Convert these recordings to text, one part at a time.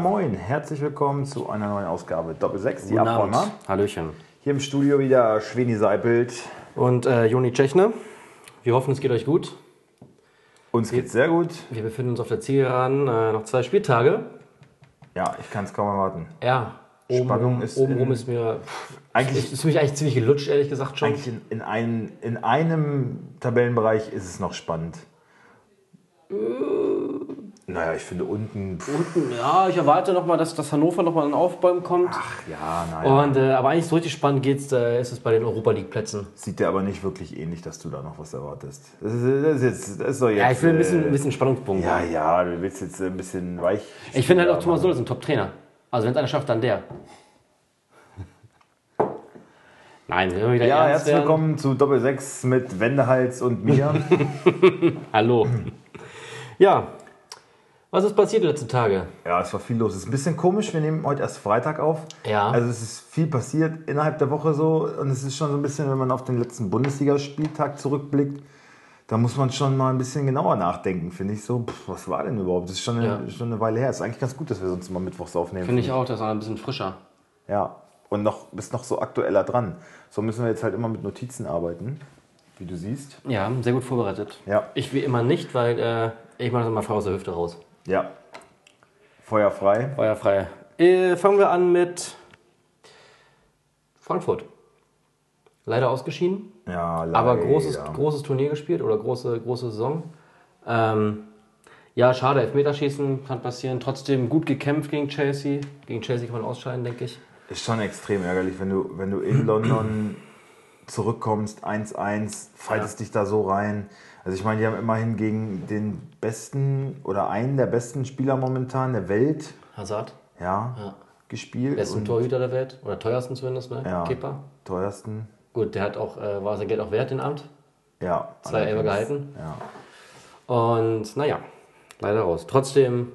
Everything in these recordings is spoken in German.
moin, herzlich willkommen zu einer neuen Ausgabe Doppel 6, die. Abräumer. Hallöchen. Hier im Studio wieder Schweni Seipelt. Und äh, Joni Tschechner, wir hoffen, es geht euch gut. Uns geht's sehr gut. Wir befinden uns auf der Zielgeraden, äh, noch zwei Spieltage. Ja, ich kann es kaum erwarten. Ja, oben, Spannung ist oben rum ist mir. Eigentlich, Ist für mich eigentlich ziemlich gelutscht, ehrlich gesagt schon. eigentlich in, in, ein, in einem Tabellenbereich ist es noch spannend. Naja, ich finde unten. Pff, Unten, ja, ich erwarte nochmal, dass, dass Hannover nochmal in Aufbäumen kommt. ach ja, naja. Und, äh, aber eigentlich so richtig spannend geht's, äh, ist es bei den Europa League Plätzen. Sieht dir aber nicht wirklich ähnlich, dass du da noch was erwartest. Das ist, das ist, jetzt, das doch jetzt. Ja, ich will ein bisschen, äh, ein bisschen Spannungspunkt. Ja, haben. ja, du willst jetzt ein bisschen weich. Ich finde halt auch Thomas Soll ist ein Top-Trainer. Also wenn es einer schafft, dann der. Nein, wir wieder Ja, herzlich werden. willkommen zu Doppel 6 mit Wendehals und mir. Hallo. ja, was ist passiert die letzten Tage? ja, es war viel los. Es ist ein bisschen komisch, wir nehmen heute erst Freitag auf. Ja. Also es ist viel passiert innerhalb der Woche so. Und es ist schon so ein bisschen, wenn man auf den letzten Bundesligaspieltag zurückblickt, da muss man schon mal ein bisschen genauer nachdenken, finde ich so. Pff, was war denn überhaupt? Das ist schon eine, Ja. schon eine Weile her. Es ist eigentlich ganz gut, dass wir sonst mal mittwochs aufnehmen. Finde ich auch, das war ein bisschen frischer. Ja. Und noch, bist noch so aktueller dran. So müssen wir jetzt halt immer mit Notizen arbeiten, wie du siehst. Ja, sehr gut vorbereitet. Ja. Ich wie immer nicht, weil äh, ich mache das immer frei aus der Hüfte raus. Ja. Feuer frei. Feuerfrei. Äh, fangen wir an mit Frankfurt. Leider ausgeschieden, Ja, leider. aber großes, großes Turnier gespielt oder große, große Saison. Ähm, ja, schade, Elfmeterschießen kann passieren. Trotzdem gut gekämpft gegen Chelsea. Gegen Chelsea kann man ausscheiden, denke ich. Ist schon extrem ärgerlich, wenn du, wenn du in London zurückkommst, 1-1, fightest dich da so rein. Also ich meine, die haben immerhin gegen den besten oder einen der besten Spieler momentan der Welt Hazard, ja, Ja. gespielt. besten Torhüter der Welt. Oder teuersten zumindest, ne? Ja. Keeper. teuersten. Gut, der hat auch, äh, war sein Geld auch wert, den Abend. Ja, Zwei allerdings. gehalten. Ja. Und naja, leider raus. Trotzdem,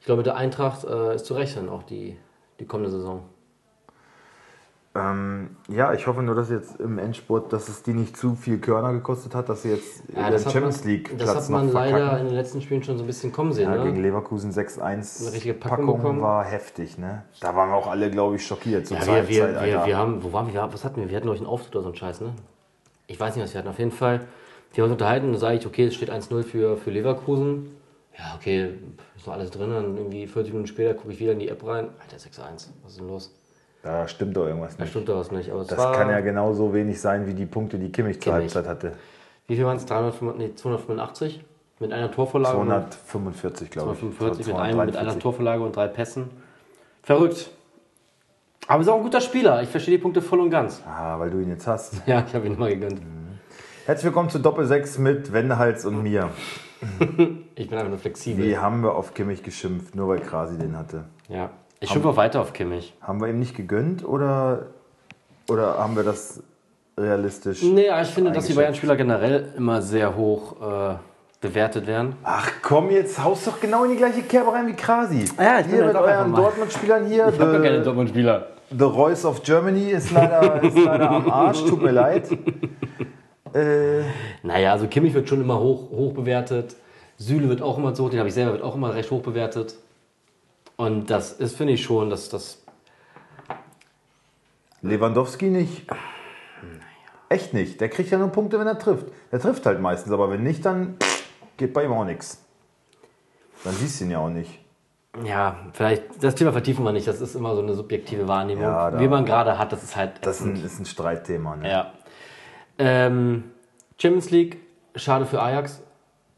ich glaube, mit der Eintracht äh, ist zu rechnen, auch die, die kommende Saison. Ähm, ja, ich hoffe nur, dass jetzt im Endspurt, dass es die nicht zu viel Körner gekostet hat, dass sie jetzt Ja, den hat Champions League das hat man leider in den letzten Spielen schon so ein bisschen kommen sehen. Ja, gegen ne? Leverkusen 6-1 Eine richtige Packung Packung bekommen. war heftig, ne? Da waren wir auch alle, glaube ich, schockiert zur Ja, wir, wir, Zeit, wir, wir haben, wo waren wir? Was hatten wir? Wir hatten, ich, einen Auftritt oder so einen Scheiß, ne? Ich weiß nicht, was wir hatten. Auf jeden Fall, wir haben uns unterhalten, da sage ich, okay, es steht 1-0 für, für Leverkusen. Ja, okay, ist noch alles drin. Dann irgendwie 40 Minuten später gucke ich wieder in die App rein. Alter, 6-1, was ist denn los? Da stimmt doch irgendwas Da nicht. stimmt doch was nicht. Aber Das kann ja genauso wenig sein wie die Punkte, die Kimmich zur Kimmich. Halbzeit hatte. Wie viel waren es? 385, nee, 285? Mit einer Torvorlage? 245, glaube ich. 245 mit, einem, mit einer 243. Torvorlage und drei Pässen. Verrückt. Aber ist auch ein guter Spieler. Ich verstehe die Punkte voll und ganz. Ah, weil du ihn jetzt hast. Ja, ich habe ihn mal gegönnt. Herzlich willkommen zu Doppel 6 mit Wendehals und mir. Ich bin einfach nur flexibel. Wie haben wir auf Kimmich geschimpft, nur weil Krasi den hatte? Ja. Ich schimpfe auch weiter auf Kimmich. Haben wir ihm nicht gegönnt oder, oder haben wir das realistisch? Nee, aber ich finde, dass die? Bayern-Spieler generell immer sehr hoch äh, bewertet werden. Ach komm, jetzt haust doch genau in die gleiche Kerbe rein wie Krasi. Ja, ich hier mit auch einfach euren. Dortmund-Spielern hier. Ich habe gar keine The, Dortmund-Spieler. The Royce of Germany ist leider, ist leider am Arsch, tut mir leid. Äh, Naja, also Kimmich wird schon immer hoch, hoch bewertet. Süle wird auch immer so, den habe ich selber, wird auch immer recht hoch bewertet. Und das ist, finde ich schon, dass das. Lewandowski nicht. Echt nicht. Der kriegt ja nur Punkte, wenn er trifft. Der trifft halt meistens, aber wenn nicht, dann geht bei ihm auch nichts. Dann siehst du ihn ja auch nicht. Ja, vielleicht, das Thema vertiefen wir nicht, das ist immer so eine subjektive Wahrnehmung. Ja, da- Wie man gerade hat, das ist halt. Das ist ein, ist ein Streitthema. Ne? ja. Ähm, Champions League, schade für Ajax.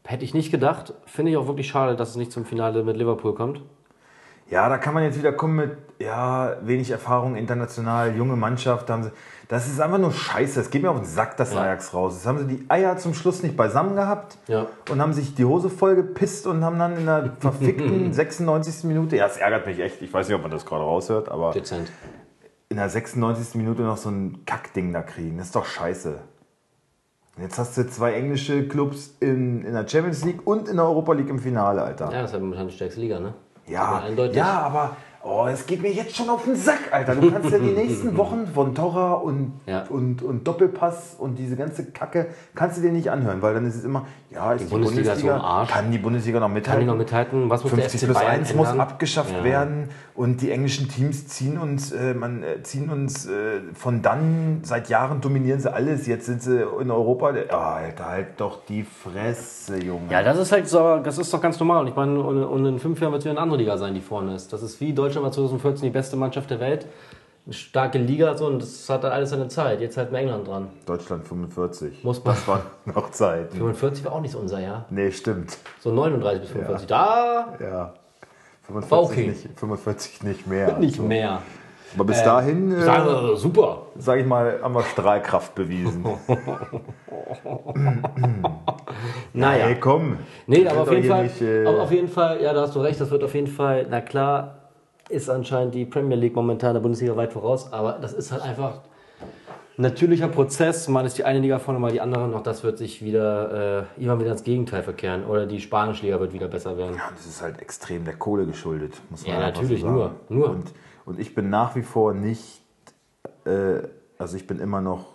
Hätte ich nicht gedacht. Finde ich auch wirklich schade, dass es nicht zum Finale mit Liverpool kommt. Ja, da kann man jetzt wieder kommen mit, ja, wenig Erfahrung international, junge Mannschaft. Haben sie, das ist einfach nur scheiße. Es geht mir auf den Sack, das Ja. Ajax raus. Das haben sie die Eier zum Schluss nicht beisammen gehabt Ja. und haben sich die Hose voll gepisst und haben dann in der verfickten 96. Minute, ja, es ärgert mich echt, ich weiß nicht, ob man das gerade raushört, aber Dezent. in der 96. Minute noch so ein Kackding da kriegen. Das ist doch scheiße. Jetzt hast du zwei englische Clubs in, in der Champions League und in der Europa League im Finale, Alter. Ja, das ist ja momentan die stärkste Liga, ne? Ja, Aber ja, aber Oh, es geht mir jetzt schon auf den Sack, Alter. Du kannst ja die nächsten Wochen von Torra und, Ja. und, und Doppelpass und diese ganze Kacke, kannst du dir nicht anhören, weil dann ist es immer, ja, ist die, Bundesliga ist so im Arsch. kann die Bundesliga noch mithalten? Kann die noch mithalten? Was muss der 50 FC plus Bayern 1 muss ändern? abgeschafft Ja. werden und die englischen Teams ziehen uns, äh, man, äh, ziehen uns äh, von dann, seit Jahren dominieren sie alles, jetzt sind sie in Europa, der, oh, Alter, halt doch die Fresse, Junge. Ja, das ist halt so, das ist doch ganz normal. Und ich meine, und in fünf Jahren wird es wieder eine andere Liga sein, die vorne ist. Das ist wie Deutschland war 2014 die beste Mannschaft der Welt. Eine starke Liga so und das hat dann alles seine Zeit. Jetzt halt in England dran. Deutschland 45. Muss man- Das war noch Zeit. 45 war auch nicht so unser Jahr. Nee, stimmt. So 39 bis 45. Da Ja. 45 War okay. nicht, 45 nicht mehr. nicht mehr. Aber bis dahin, äh, Sagen wir, super. sage ich mal, haben wir Strahlkraft bewiesen. Naja. Hey, komm. Nee, aber auf jeden Fall, Nicht, äh, aber auf jeden Fall, ja, da hast du recht, das wird auf jeden Fall, na klar, ist anscheinend die Premier League momentan der Bundesliga weit voraus, aber das ist halt einfach ein natürlicher Prozess. Mal ist die eine Liga vorne, mal die andere, auch das wird sich wieder, äh, immer wieder ins Gegenteil verkehren. Oder die spanische Liga wird wieder besser werden. ja, das ist halt extrem der Kohle geschuldet, muss man Ja, natürlich, so sagen. nur, nur. Und, und ich bin nach wie vor nicht, äh, also ich bin immer noch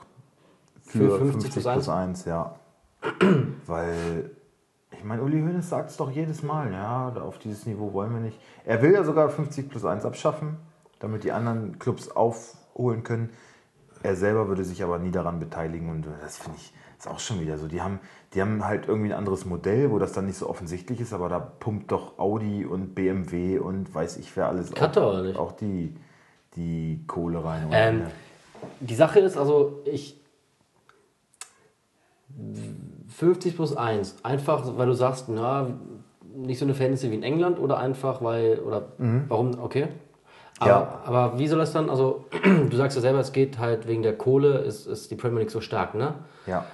für, Für 50 50, plus plus 1, ja. Weil, ich meine, Uli Hoeneß sagt es doch jedes Mal, ja, auf dieses Niveau wollen wir nicht. Er will ja sogar 50 plus 1 abschaffen, damit die anderen Clubs aufholen können. Er selber würde sich aber nie daran beteiligen und das finde ich ist auch schon wieder so. Die haben, die haben halt irgendwie ein anderes Modell, wo das dann nicht so offensichtlich ist, aber da pumpt doch Audi und BMW und weiß ich wer alles Katar, auch, auch die, die Kohle rein. Ähm, die Sache ist, also ich. 50 plus 1. Einfach, weil du sagst, na, nicht so eine Verhältnisse wie in England oder einfach, weil. Oder warum? Okay. Aber, Ja. aber wie soll das dann? Also, du sagst ja selber, es geht halt wegen der Kohle, ist, ist die Premier League so stark, ne? ja,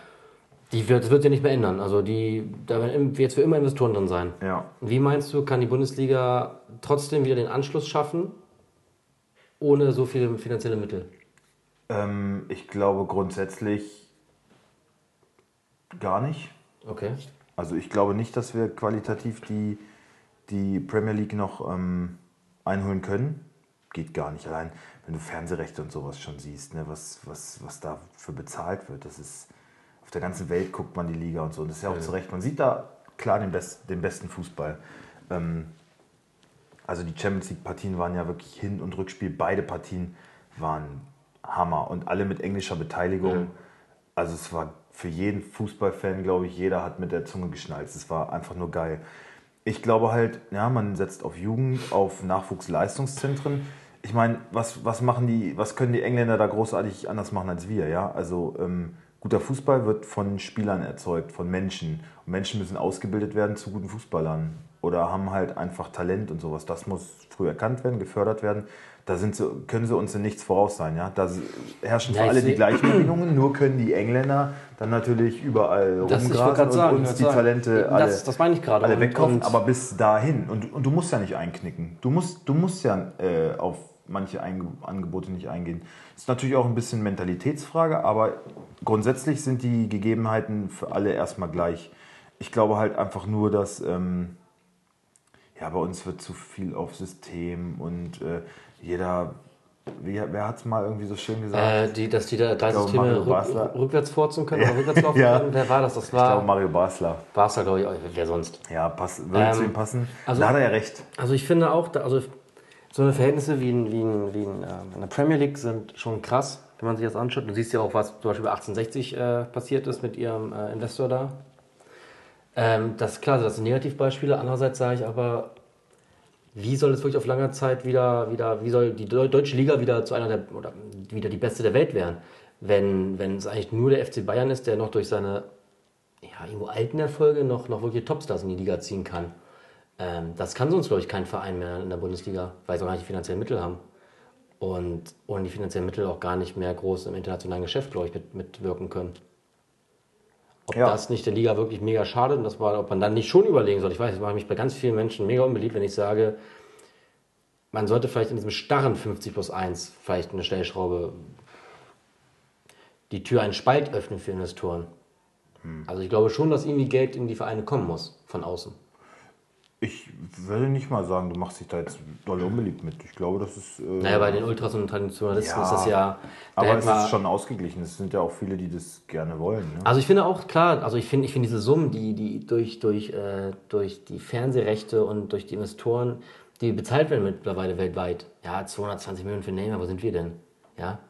Die wird, das wird ja nicht mehr ändern. Also, die, da werden jetzt für immer Investoren drin sein. ja. Wie meinst du, kann die Bundesliga trotzdem wieder den Anschluss schaffen, ohne so viele finanzielle Mittel? Ähm, ich glaube grundsätzlich gar nicht. Okay. Also ich glaube nicht, dass wir qualitativ die, die Premier League noch ähm, einholen können. Geht gar nicht. Allein wenn du Fernsehrechte und sowas schon siehst, ne, was, was, was dafür bezahlt wird, das ist auf der ganzen Welt guckt man die Liga und so. Und das ist ja auch zu Recht. Man sieht da klar den, best, den besten Fußball. Ähm, also die Champions League-Partien waren ja wirklich Hin- und Rückspiel. Beide Partien waren Hammer und alle mit englischer Beteiligung. Also es war für jeden Fußballfan, glaube ich, jeder hat mit der Zunge geschnalzt. Es war einfach nur geil. Ich glaube halt, ja, man setzt auf Jugend, auf Nachwuchsleistungszentren. Ich meine, was, was machen die, was können die Engländer da großartig anders machen als wir, ja? Also ähm, guter Fußball wird von Spielern erzeugt, von Menschen. Und Menschen müssen ausgebildet werden zu guten Fußballern oder haben halt einfach Talent und sowas. Das muss früh erkannt werden, gefördert werden. Da sind sie, können sie uns in nichts voraus sein. Ja? Da herrschen für Ja, ich alle die gleichen Bedingungen, nur können die Engländer dann natürlich überall Das, rumgrasen und sagen, uns die sagen, Talente alle, das, das meine ich gerade. alle Und- wegkaufen. und- Aber bis dahin, und, und du musst ja nicht einknicken. Du musst, du musst ja äh, auf manche Angebote nicht eingehen. Das ist natürlich auch ein bisschen Mentalitätsfrage, aber grundsätzlich sind die Gegebenheiten für alle erstmal gleich. Ich glaube halt einfach nur, dass ähm, ja, bei uns wird zu viel auf System und äh, jeder, wie, wer hat es mal irgendwie so schön gesagt? Äh, die, dass die da drei glaube, Systeme rück, Basler. rückwärts furzen können oder rückwärts laufen Ja. können. Wer war das? Das ich glaube war Mario Basler. Barca, glaube ich. Wer sonst? Ja, pass, würde Ähm, zu ihm passen. also- da hat er ja recht. Also ich finde auch, da- also so eine Verhältnisse wie in, wie in, wie in, ähm, in der Premier League sind schon krass, wenn man sich das anschaut. Du siehst ja auch, was zum Beispiel bei 1860 äh, passiert ist mit ihrem äh, Investor da. Ähm, das ist klar, das sind Negativbeispiele. Andererseits sage ich aber, wie soll es wirklich auf langer Zeit wieder, wieder wie soll die Deu- deutsche Liga wieder zu einer der, oder wieder die beste der Welt werden, wenn, wenn es eigentlich nur der FC Bayern ist, der noch durch seine ja, irgendwo alten Erfolge noch, noch wirklich Topstars in die Liga ziehen kann. Ähm, das kann sonst, glaube ich, kein Verein mehr in der Bundesliga, weil sie auch gar nicht die finanziellen Mittel haben. Und ohne die finanziellen Mittel auch gar nicht mehr groß im internationalen Geschäft, glaube ich, mit, mitwirken können. Ob Ja. das nicht der Liga wirklich mega schadet und das war, ob man dann nicht schon überlegen soll. Ich weiß, das mache mich bei ganz vielen Menschen mega unbeliebt, wenn ich sage, man sollte vielleicht in diesem starren 50 plus 1 vielleicht eine Stellschraube die Tür einen Spalt öffnen für Investoren. Also ich glaube schon, dass irgendwie Geld in die Vereine kommen muss, von außen. Ich würde nicht mal sagen, du machst dich da jetzt doll unbeliebt mit. Ich glaube, das ist. Äh, Naja, bei den Ultras und Traditionalisten Ja, ist das ja. aber es ist schon ausgeglichen. Es sind ja auch viele, die das gerne wollen. Ne? Also ich finde auch klar, also ich finde ich finde diese Summen, die, die durch, durch, äh, durch die Fernsehrechte und durch die Investoren, die bezahlt werden mittlerweile weltweit. Ja, 220 Millionen für Neymar, wo sind wir denn? Ja.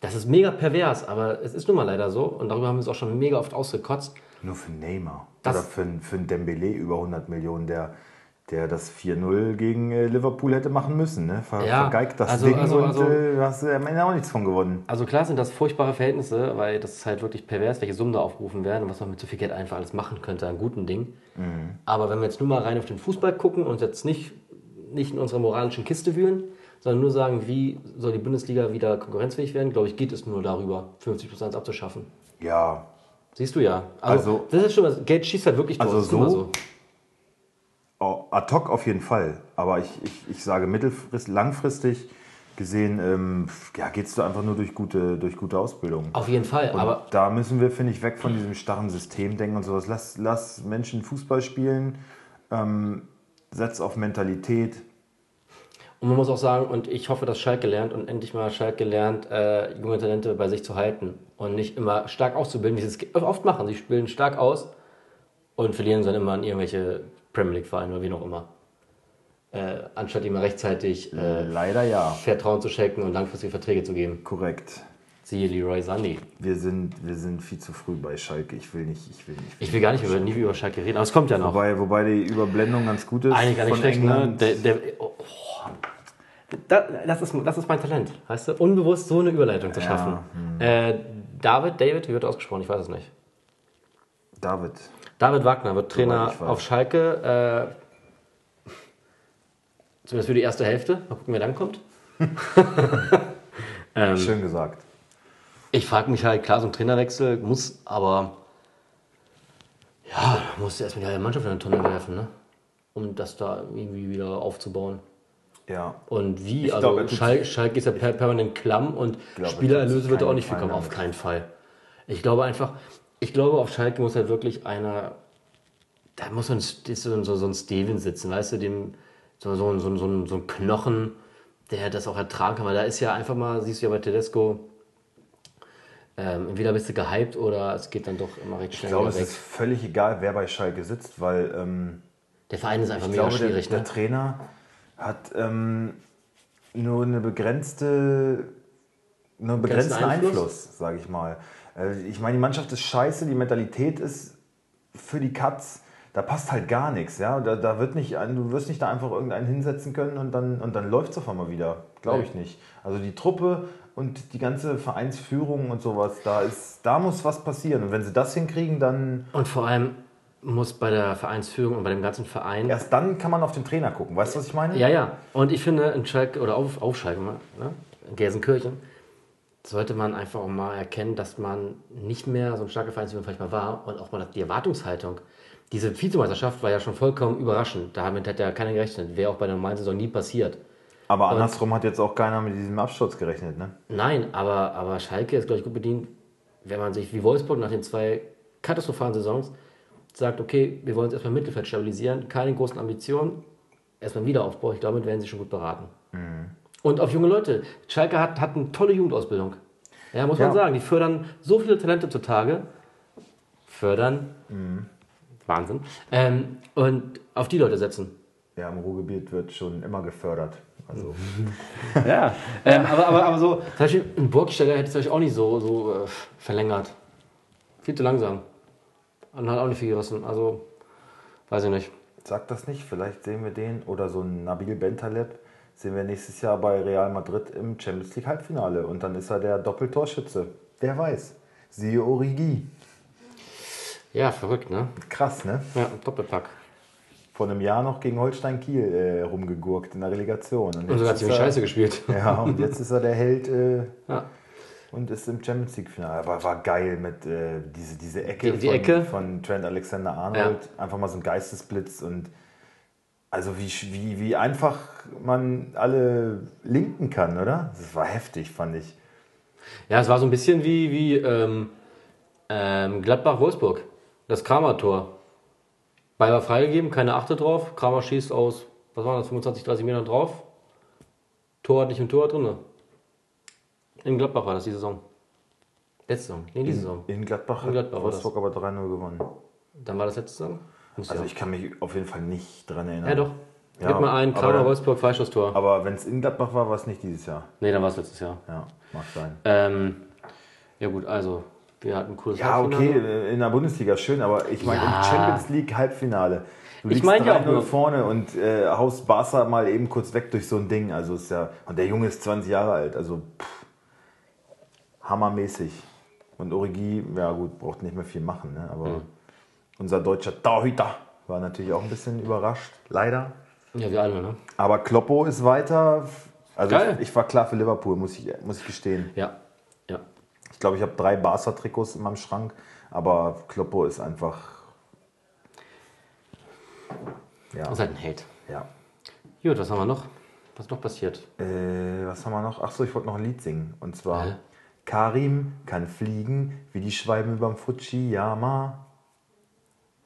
Das ist mega pervers, aber es ist nun mal leider so und darüber haben wir uns auch schon mega oft ausgekotzt. Nur für Neymar. Das- Oder für, für einen Dembele über 100 Millionen, der, der das 4-0 gegen äh, Liverpool hätte machen müssen. Ne? Ver, Ja, vergeigt das also- Ding also- und also- äh, du hast äh, am Ende auch nichts von gewonnen. Also klar sind das furchtbare Verhältnisse, weil das ist halt wirklich pervers, welche Summen da aufgerufen werden und was man mit so viel Geld einfach alles machen könnte an guten Dingen. Aber wenn wir jetzt nur mal rein auf den Fußball gucken und jetzt nicht, nicht in unserer moralischen Kiste wühlen, sondern nur sagen, wie soll die Bundesliga wieder konkurrenzfähig werden, glaube ich, geht es nur darüber, 50% abzuschaffen. Ja, Siehst du ja. Also, Also- das ist schon was, Geld schießt halt wirklich Also ist nun mal so- oh, ad hoc auf jeden Fall. Aber ich, ich, ich sage mittelfristig, langfristig gesehen, ähm, ja, geht es da einfach nur durch gute, durch gute Ausbildung. Auf jeden Fall, Und aber da müssen wir, finde ich, weg von diesem starren System denken und sowas. Lass, lass Menschen Fußball spielen, ähm, setz auf Mentalität. Und man muss auch sagen, und ich hoffe, dass Schalke lernt und endlich mal Schalke lernt, äh, junge Talente bei sich zu halten und nicht immer stark auszubilden, wie sie es oft machen. Sie bilden stark aus und verlieren dann immer an irgendwelche Premier League-Vereine oder wie noch immer. Äh, anstatt immer rechtzeitig äh, Leider ja. Vertrauen zu schenken und langfristige Verträge zu geben. Korrekt. Siehe Leroy Sané. Wir sind, wir sind viel zu früh bei Schalke. Ich will nicht, ich will nicht. Ich will gar nicht über, nie über Schalke reden, aber es kommt ja noch. Wobei, wobei die Überblendung ganz gut ist. Eigentlich gar nicht schlecht, ne? Der, der, oh, oh. Da, das, ist, das ist mein Talent, weißt du? Unbewusst so eine Überleitung zu schaffen. Äh, David, David, wie wird ausgesprochen? Ich weiß es nicht. David. David Wagner wird Trainer auf Schalke. Äh, zumindest für die erste Hälfte. Mal gucken, wer dann kommt. Ähm. Schön gesagt. Ich frage mich halt, klar, so ein Trainerwechsel muss, aber ja, musst du erstmal die halbe Mannschaft in eine Tonne werfen, ne? Um das da irgendwie wieder aufzubauen. Ja. Und wie? Ich also glaub, tut- Schalke, Schalke ist ja per permanent klamm und glaube, er Spielererlöse wird auch nicht viel kommen. Auf keinen Fall. Ich glaube einfach, ich glaube, auf Schalke muss halt wirklich einer, da muss so ein, so, so, ein Steven sitzen, weißt du, dem, so, so, ein- so, so, ein- so ein Knochen, der das auch ertragen kann. Weil da ist ja einfach mal, siehst du ja bei Tedesco, ähm, entweder bist du gehypt oder es geht dann doch immer recht Ich schnell glaube, wieder es weg. ist völlig egal, wer bei Schalke sitzt, weil ähm, Der Verein ist einfach ich mega glaube, der, schwierig, der ne? Trainer hat ähm, nur eine begrenzte, nur einen Begrenzten Einfluss? Einfluss, sage ich mal. Äh, ich meine, die Mannschaft ist scheiße, die Mentalität ist für die Katz. Da passt halt gar nichts, ja. Da, da wird nicht, du wirst nicht da einfach irgendeinen hinsetzen können und dann, und dann läuft es auf einmal wieder. Glaube ich nicht. Also die Truppe und die ganze Vereinsführung und sowas, da ist, da muss was passieren. Und wenn sie das hinkriegen, dann Und vor allem muss bei der Vereinsführung und bei dem ganzen Verein erst dann kann man auf den Trainer gucken. Weißt du, was ich meine? Ja, ja. Und ich finde, in Schalke oder auf, auf Schalke, ne? in Gelsenkirchen, sollte man einfach auch mal erkennen, dass man nicht mehr so ein starker Verein, ist, wie man vielleicht mal war, und auch mal die Erwartungshaltung. Diese Vizemeisterschaft war ja schon vollkommen überraschend. Damit hat ja keiner gerechnet. Wäre auch bei der normalen Saison nie passiert. Aber andersrum hat jetzt auch keiner mit diesem Absturz gerechnet, ne? Nein, aber, aber Schalke ist, glaube ich, gut bedient, wenn man sich wie Wolfsburg nach den zwei katastrophalen Saisons sagt, okay, wir wollen uns erstmal im Mittelfeld stabilisieren, keine großen Ambitionen, erstmal einen Wiederaufbau. Ich glaube, damit werden sie schon gut beraten. Und auf junge Leute. Schalke hat, hat eine tolle Jugendausbildung. Ja, muss man Ja. sagen. Die fördern so viele Talente zutage. Fördern. Wahnsinn. Ähm, und auf die Leute setzen. Ja, im Ruhrgebiet wird schon immer gefördert. Also, Ja, ähm, aber, aber, aber so, zum Beispiel ein Burgsteller hätte es euch auch nicht so, so äh, verlängert. Viel zu langsam. Und hat auch nicht viel gerissen. Also, weiß ich nicht. sag das nicht, vielleicht sehen wir den oder so ein Nabil Bentaleb sehen wir nächstes Jahr bei Real Madrid im Champions League Halbfinale und dann ist er der Doppeltorschütze. Wer weiß. Siehe Origi. Ja, verrückt, ne? Krass, ne? Ja, Doppelpack. Vor einem Jahr noch gegen Holstein Kiel äh, rumgegurkt in der Relegation. Und, Und sogar ziemlich er- scheiße gespielt. Ja, und jetzt ist er der Held äh, Ja. Und ist im Champions League Finale. Aber war geil mit äh, diese, diese Ecke, Die- die von, Ecke. von Trent Alexander Arnold. Einfach mal so ein Geistesblitz und also wie, wie, wie einfach man alle linken kann, oder? Das war heftig, fand ich. Ja, es war so ein bisschen wie, wie ähm, ähm, Gladbach-Wolfsburg. Das Kramer-Tor. Ball war freigegeben, keine Achte drauf. Kramer schießt aus, was waren das, 25, 30 Metern drauf. Tor hat nicht im Tor drin. In Gladbach war das die Saison. Letzte Saison, nee, die Saison. In Gladbach In Gladbach hat Wolfsburg aber 3-0 gewonnen. Dann war das letzte Saison? Muss Also ja. ich kann mich auf jeden Fall nicht dran erinnern. Ja, doch. Ja, Gib mal ein, Kramer, Wolfsburg, Freistoßtor. Aber wenn es in Gladbach war, war es nicht dieses Jahr. Nee, dann war es letztes Jahr. Ja, mag sein. Ähm, ja gut, also, wir hatten ein cooles Ja, Halbfinale. okay, in der Bundesliga schön, aber ich meine Ja. im Champions League Halbfinale. Du Ich meine ja auch 3-0 nur- vorne und äh, haust Barca mal eben kurz weg durch so ein Ding. Also ist ja. Und der Junge ist 20 Jahre alt, also pff, hammermäßig. Und Origi, ja gut, braucht nicht mehr viel machen, ne? aber Hm. unser deutscher Torhüter war natürlich auch ein bisschen überrascht, leider. Ja, wir alle, ne? Aber Kloppo ist weiter. Also ich, ich war klar für Liverpool, muss ich, muss ich gestehen. Ja, ja. Ich glaube, ich habe drei Barca-Trikots in meinem Schrank, aber Kloppo ist einfach. Ja. Das ist halt ein Hate. ja. Gut, was haben wir noch? Was ist noch passiert? Äh, was haben wir noch? Achso, ich wollte noch ein Lied singen. Und zwar: Hä? Karim kann fliegen wie die Schwalben überm Fujiyama.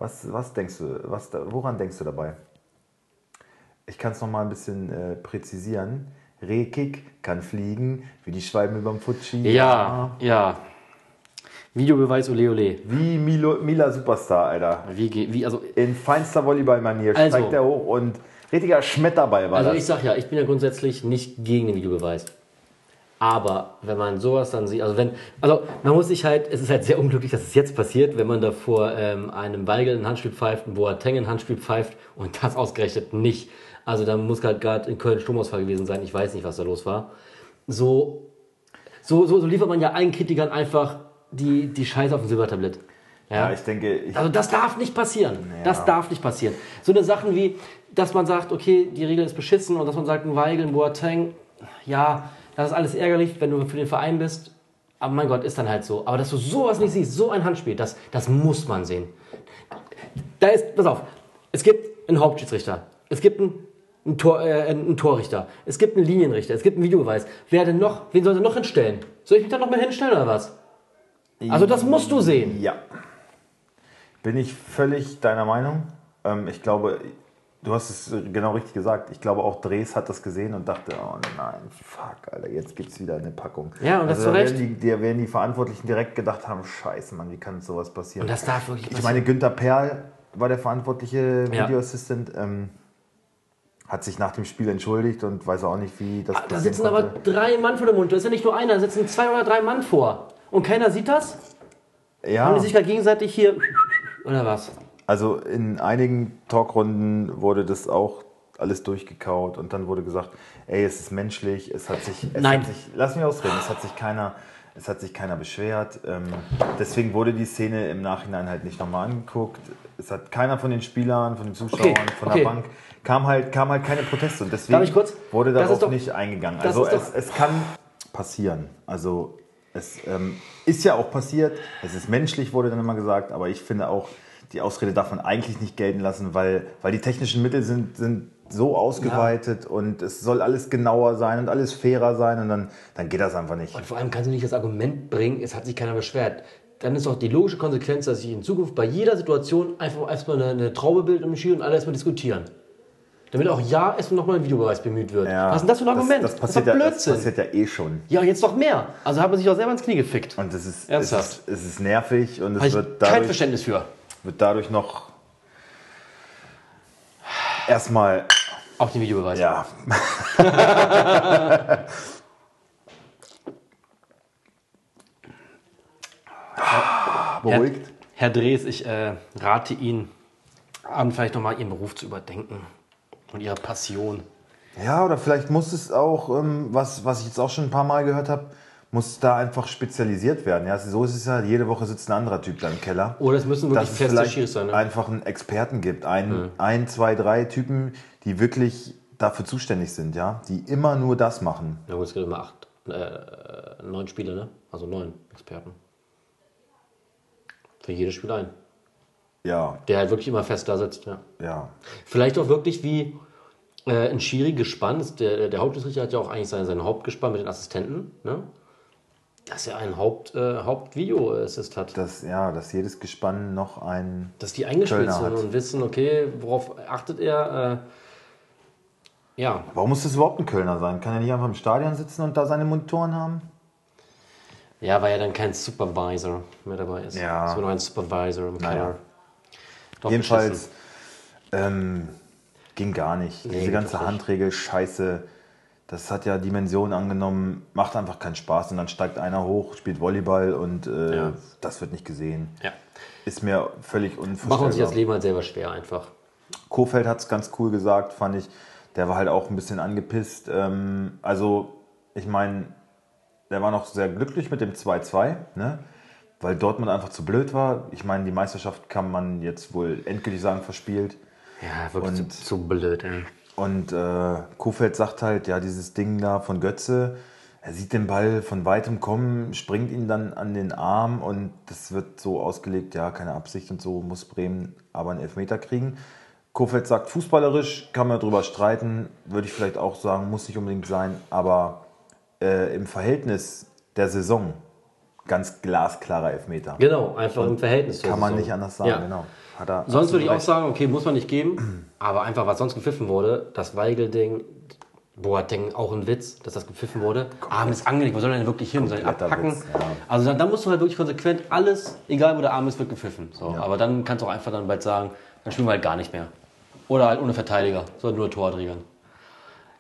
Was, was denkst du? Was, woran denkst du dabei? Ich kann es noch mal ein bisschen äh, präzisieren. Rekik kann fliegen wie die Schwalben überm Fujiyama. Ja, ja. Videobeweis ole ole. Wie Milo, Mila Superstar, Alter. Wie, wie, also, In feinster Volleyballmanier Also- steigt er hoch und richtiger Schmetterball war also das. ich sag ja, ich bin ja grundsätzlich nicht gegen den Videobeweis. Aber wenn man sowas dann sieht, also wenn, also man muss sich halt, es ist halt sehr unglücklich, dass es jetzt passiert, wenn man davor ähm, einem Weigel ein Handspiel pfeift, ein Boateng ein Handspiel pfeift und das ausgerechnet nicht. Also da muss halt gerade in Köln Stromausfall gewesen sein, ich weiß nicht, was da los war. So, so, so, so liefert man ja allen Kritikern einfach die, die Scheiße auf dem Silbertablett. ja, ich denke, ich, Also das darf nicht passieren. Ja. Das darf nicht passieren. So eine Sachen wie, dass man sagt, okay, die Regel ist beschissen und dass man sagt, ein Weigel, ein Boateng, ja, das ist alles ärgerlich, wenn du für den Verein bist. Aber mein Gott, ist dann halt so. Aber dass du sowas nicht siehst, so ein Handspiel, das, das muss man sehen. Da ist, pass auf, es gibt einen Hauptschiedsrichter, es gibt einen, einen, Tor, äh, einen Torrichter, es gibt einen Linienrichter, es gibt einen Videobeweis. Wer denn noch, wen soll denn noch hinstellen? Soll ich mich da noch mehr hinstellen oder was? Also das musst du sehen. ja. Bin ich völlig deiner Meinung. Ähm, ich glaube, du hast es genau richtig gesagt. Ich glaube, auch Dres hat das gesehen und dachte, oh nein, fuck, Alter, jetzt gibt es wieder eine Packung. Ja, und das also, zu da Recht. werden die, da werden die Verantwortlichen direkt gedacht haben, scheiße, Mann, wie kann sowas passieren? Und das darf wirklich Ich passieren. meine, Günther Perl war der verantwortliche Ja. Videoassistent. Ähm, hat sich nach dem Spiel entschuldigt und weiß auch nicht, wie das Ah, Da sitzen aber konnte. drei Mann vor dem Mund. Da ist ja nicht nur einer, da sitzen zwei oder drei Mann vor. Und keiner sieht das? Haben Ja, die sich gerade gegenseitig hier. Oder was? Also in einigen Talkrunden wurde das auch alles durchgekaut und dann wurde gesagt, ey, es ist menschlich, es hat sich, es Nein. Hat sich lass mich ausreden, es hat sich keiner, es hat sich keiner beschwert. Ähm, deswegen wurde die Szene im Nachhinein halt nicht nochmal angeguckt. Es hat keiner von den Spielern, von den Zuschauern, Okay, von okay. der Bank kam halt, kam halt keine Proteste und deswegen wurde Das darauf doch- nicht eingegangen. Also es, es kann passieren. Also es ähm, ist ja auch passiert. Es ist menschlich, wurde dann immer gesagt, aber ich finde auch, die Ausrede darf man eigentlich nicht gelten lassen, weil, weil die technischen Mittel sind, sind so ausgeweitet und es soll alles genauer sein und alles fairer sein und dann, dann geht das einfach nicht. Und vor allem kannst du nicht das Argument bringen, es hat sich keiner beschwert. Dann ist doch die logische Konsequenz, dass ich in Zukunft bei jeder Situation einfach erstmal eine, eine Traube bilde im Spiel und alle erstmal diskutieren. Damit auch ja erstmal nochmal ein Videobeweis bemüht wird. Ja, Was ist denn das für ein Argument? Das, das, passiert doch ja, das Blödsinn. passiert ja eh schon. ja, jetzt doch mehr. Also hat man sich auch selber ins Knie gefickt. Und es ist, es Ernsthaft? ist, es ist nervig und es Habe wird kein dadurch, Verständnis für. Wird dadurch noch erstmal, Auch den Videobeweis. ja. Beruhigt. Herr, Herr Drees, ich äh, rate Ihnen, abend vielleicht nochmal Ihren Beruf zu überdenken und Ihre Passion. Ja, oder vielleicht muss es auch, ähm, was, was ich jetzt auch schon ein paar Mal gehört habe, muss da einfach spezialisiert werden. Ja, so ist es ja, jede Woche sitzt ein anderer Typ da im Keller. Oder es müssen wirklich feste Schiris sein. Ne? einfach einen Experten gibt. Ein, ein, zwei, drei Typen, die wirklich dafür zuständig sind, ja, die immer nur das machen. Ja, gut, es gibt immer acht, äh, neun Spiele, ne? Also neun Experten. Für jedes Spiel ein. Ja, Der halt wirklich immer fest da sitzt, ja. ja. Vielleicht auch wirklich wie äh, ein Schiri gespannt. Der, der Hauptschiedsrichter hat ja auch eigentlich sein, sein Hauptgespann mit den Assistenten, ne? Dass er ein Haupt, äh, Hauptvideo-Assist hat. Dass, ja, dass jedes Gespann noch ein. Dass die eingespielt Kölner sind hat. und wissen, okay, worauf achtet er? Äh, ja, Warum muss das überhaupt ein Kölner sein? Kann er nicht einfach im Stadion sitzen und da seine Monitoren haben? ja, weil ja dann kein Supervisor mehr dabei ist. Ja. Es war nur ein Supervisor im Naja. Keller. Doch Jedenfalls ähm, ging gar nicht. Nee, Diese ganze doch nicht. Handregel, scheiße. Das hat ja Dimensionen angenommen, macht einfach keinen Spaß. Und dann steigt einer hoch, spielt Volleyball und äh, Ja. das wird nicht gesehen. Ja. Ist mir völlig Machen uns sich das unvorstellbar. Leben halt selber schwer einfach. Kofeld hat es ganz cool gesagt, fand ich. Der war halt auch ein bisschen angepisst. Ähm, also, ich meine, der war noch sehr glücklich mit dem 2-2, ne? weil Dortmund einfach zu blöd war. Ich meine, die Meisterschaft kann man jetzt wohl endgültig sagen, verspielt. Ja, wirklich Und- zu, zu blöd, ey. Und äh, Kofeld sagt halt, ja, dieses Ding da von Götze, er sieht den Ball von weitem kommen, springt ihn dann an den Arm und das wird so ausgelegt, ja, keine Absicht und so, muss Bremen aber einen Elfmeter kriegen. Kofeld sagt, fußballerisch kann man drüber streiten, würde ich vielleicht auch sagen, muss nicht unbedingt sein, aber äh, im Verhältnis der Saison ganz glasklarer Elfmeter. Genau, einfach im Verhältnis. Kann man Saison. nicht anders sagen, Ja. genau. Hat er Sonst würde ich auch sagen, okay, muss man nicht geben, aber einfach, was sonst gepfiffen wurde, das Weigel-Ding, Boateng auch ein Witz, dass das gepfiffen wurde. Arm ist angelegt, wo soll er denn wirklich hin? Soll er abpacken? Witz, ja. Also dann, dann musst du halt wirklich konsequent alles, egal wo der Arm ist, wird gepfiffen. So, Aber dann kannst du auch einfach dann bald sagen, dann spielen wir halt gar nicht mehr. Oder halt ohne Verteidiger, sondern nur Torträgern.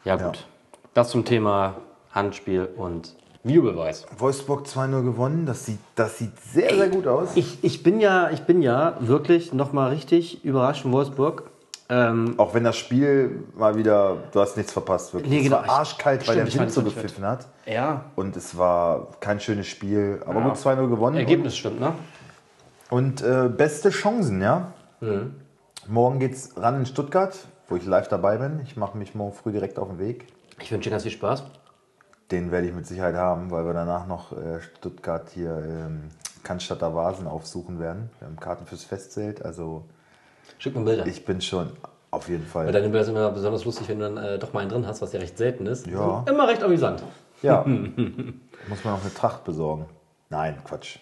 Ja gut, das zum Thema Handspiel und Videobeweis. Wolfsburg 2-0 gewonnen, das sieht, das sieht sehr, sehr gut aus. Ich, ich, bin ja, ich bin ja wirklich nochmal richtig überrascht von Wolfsburg. Ähm, Auch wenn das Spiel mal wieder, du hast nichts verpasst, wirklich. Nee, es genau. war arschkalt, weil Stimmt, der Wind so gepfiffen hat. ja, Und es war kein schönes Spiel. Aber Ja. gut, 2-0 gewonnen. Ergebnis stimmt, ne? Und, und äh, beste Chancen, ja. Mhm. Morgen geht's ran in Stuttgart, wo ich live dabei bin. Ich mache mich morgen früh direkt auf den Weg. Ich wünsche dir ganz viel Spaß. Den werde ich mit Sicherheit haben, weil wir danach noch äh, Stuttgart hier ähm, Cannstatter Vasen aufsuchen werden. Wir haben Karten fürs Festzelt. Also Schick mir Bilder. ich bin schon auf jeden Fall. Weil deine Bilder sind immer besonders lustig, wenn du dann äh, doch mal einen drin hast, was ja recht selten ist. Ja. Immer recht amüsant. Ja. muss man noch eine Tracht besorgen. Nein, Quatsch.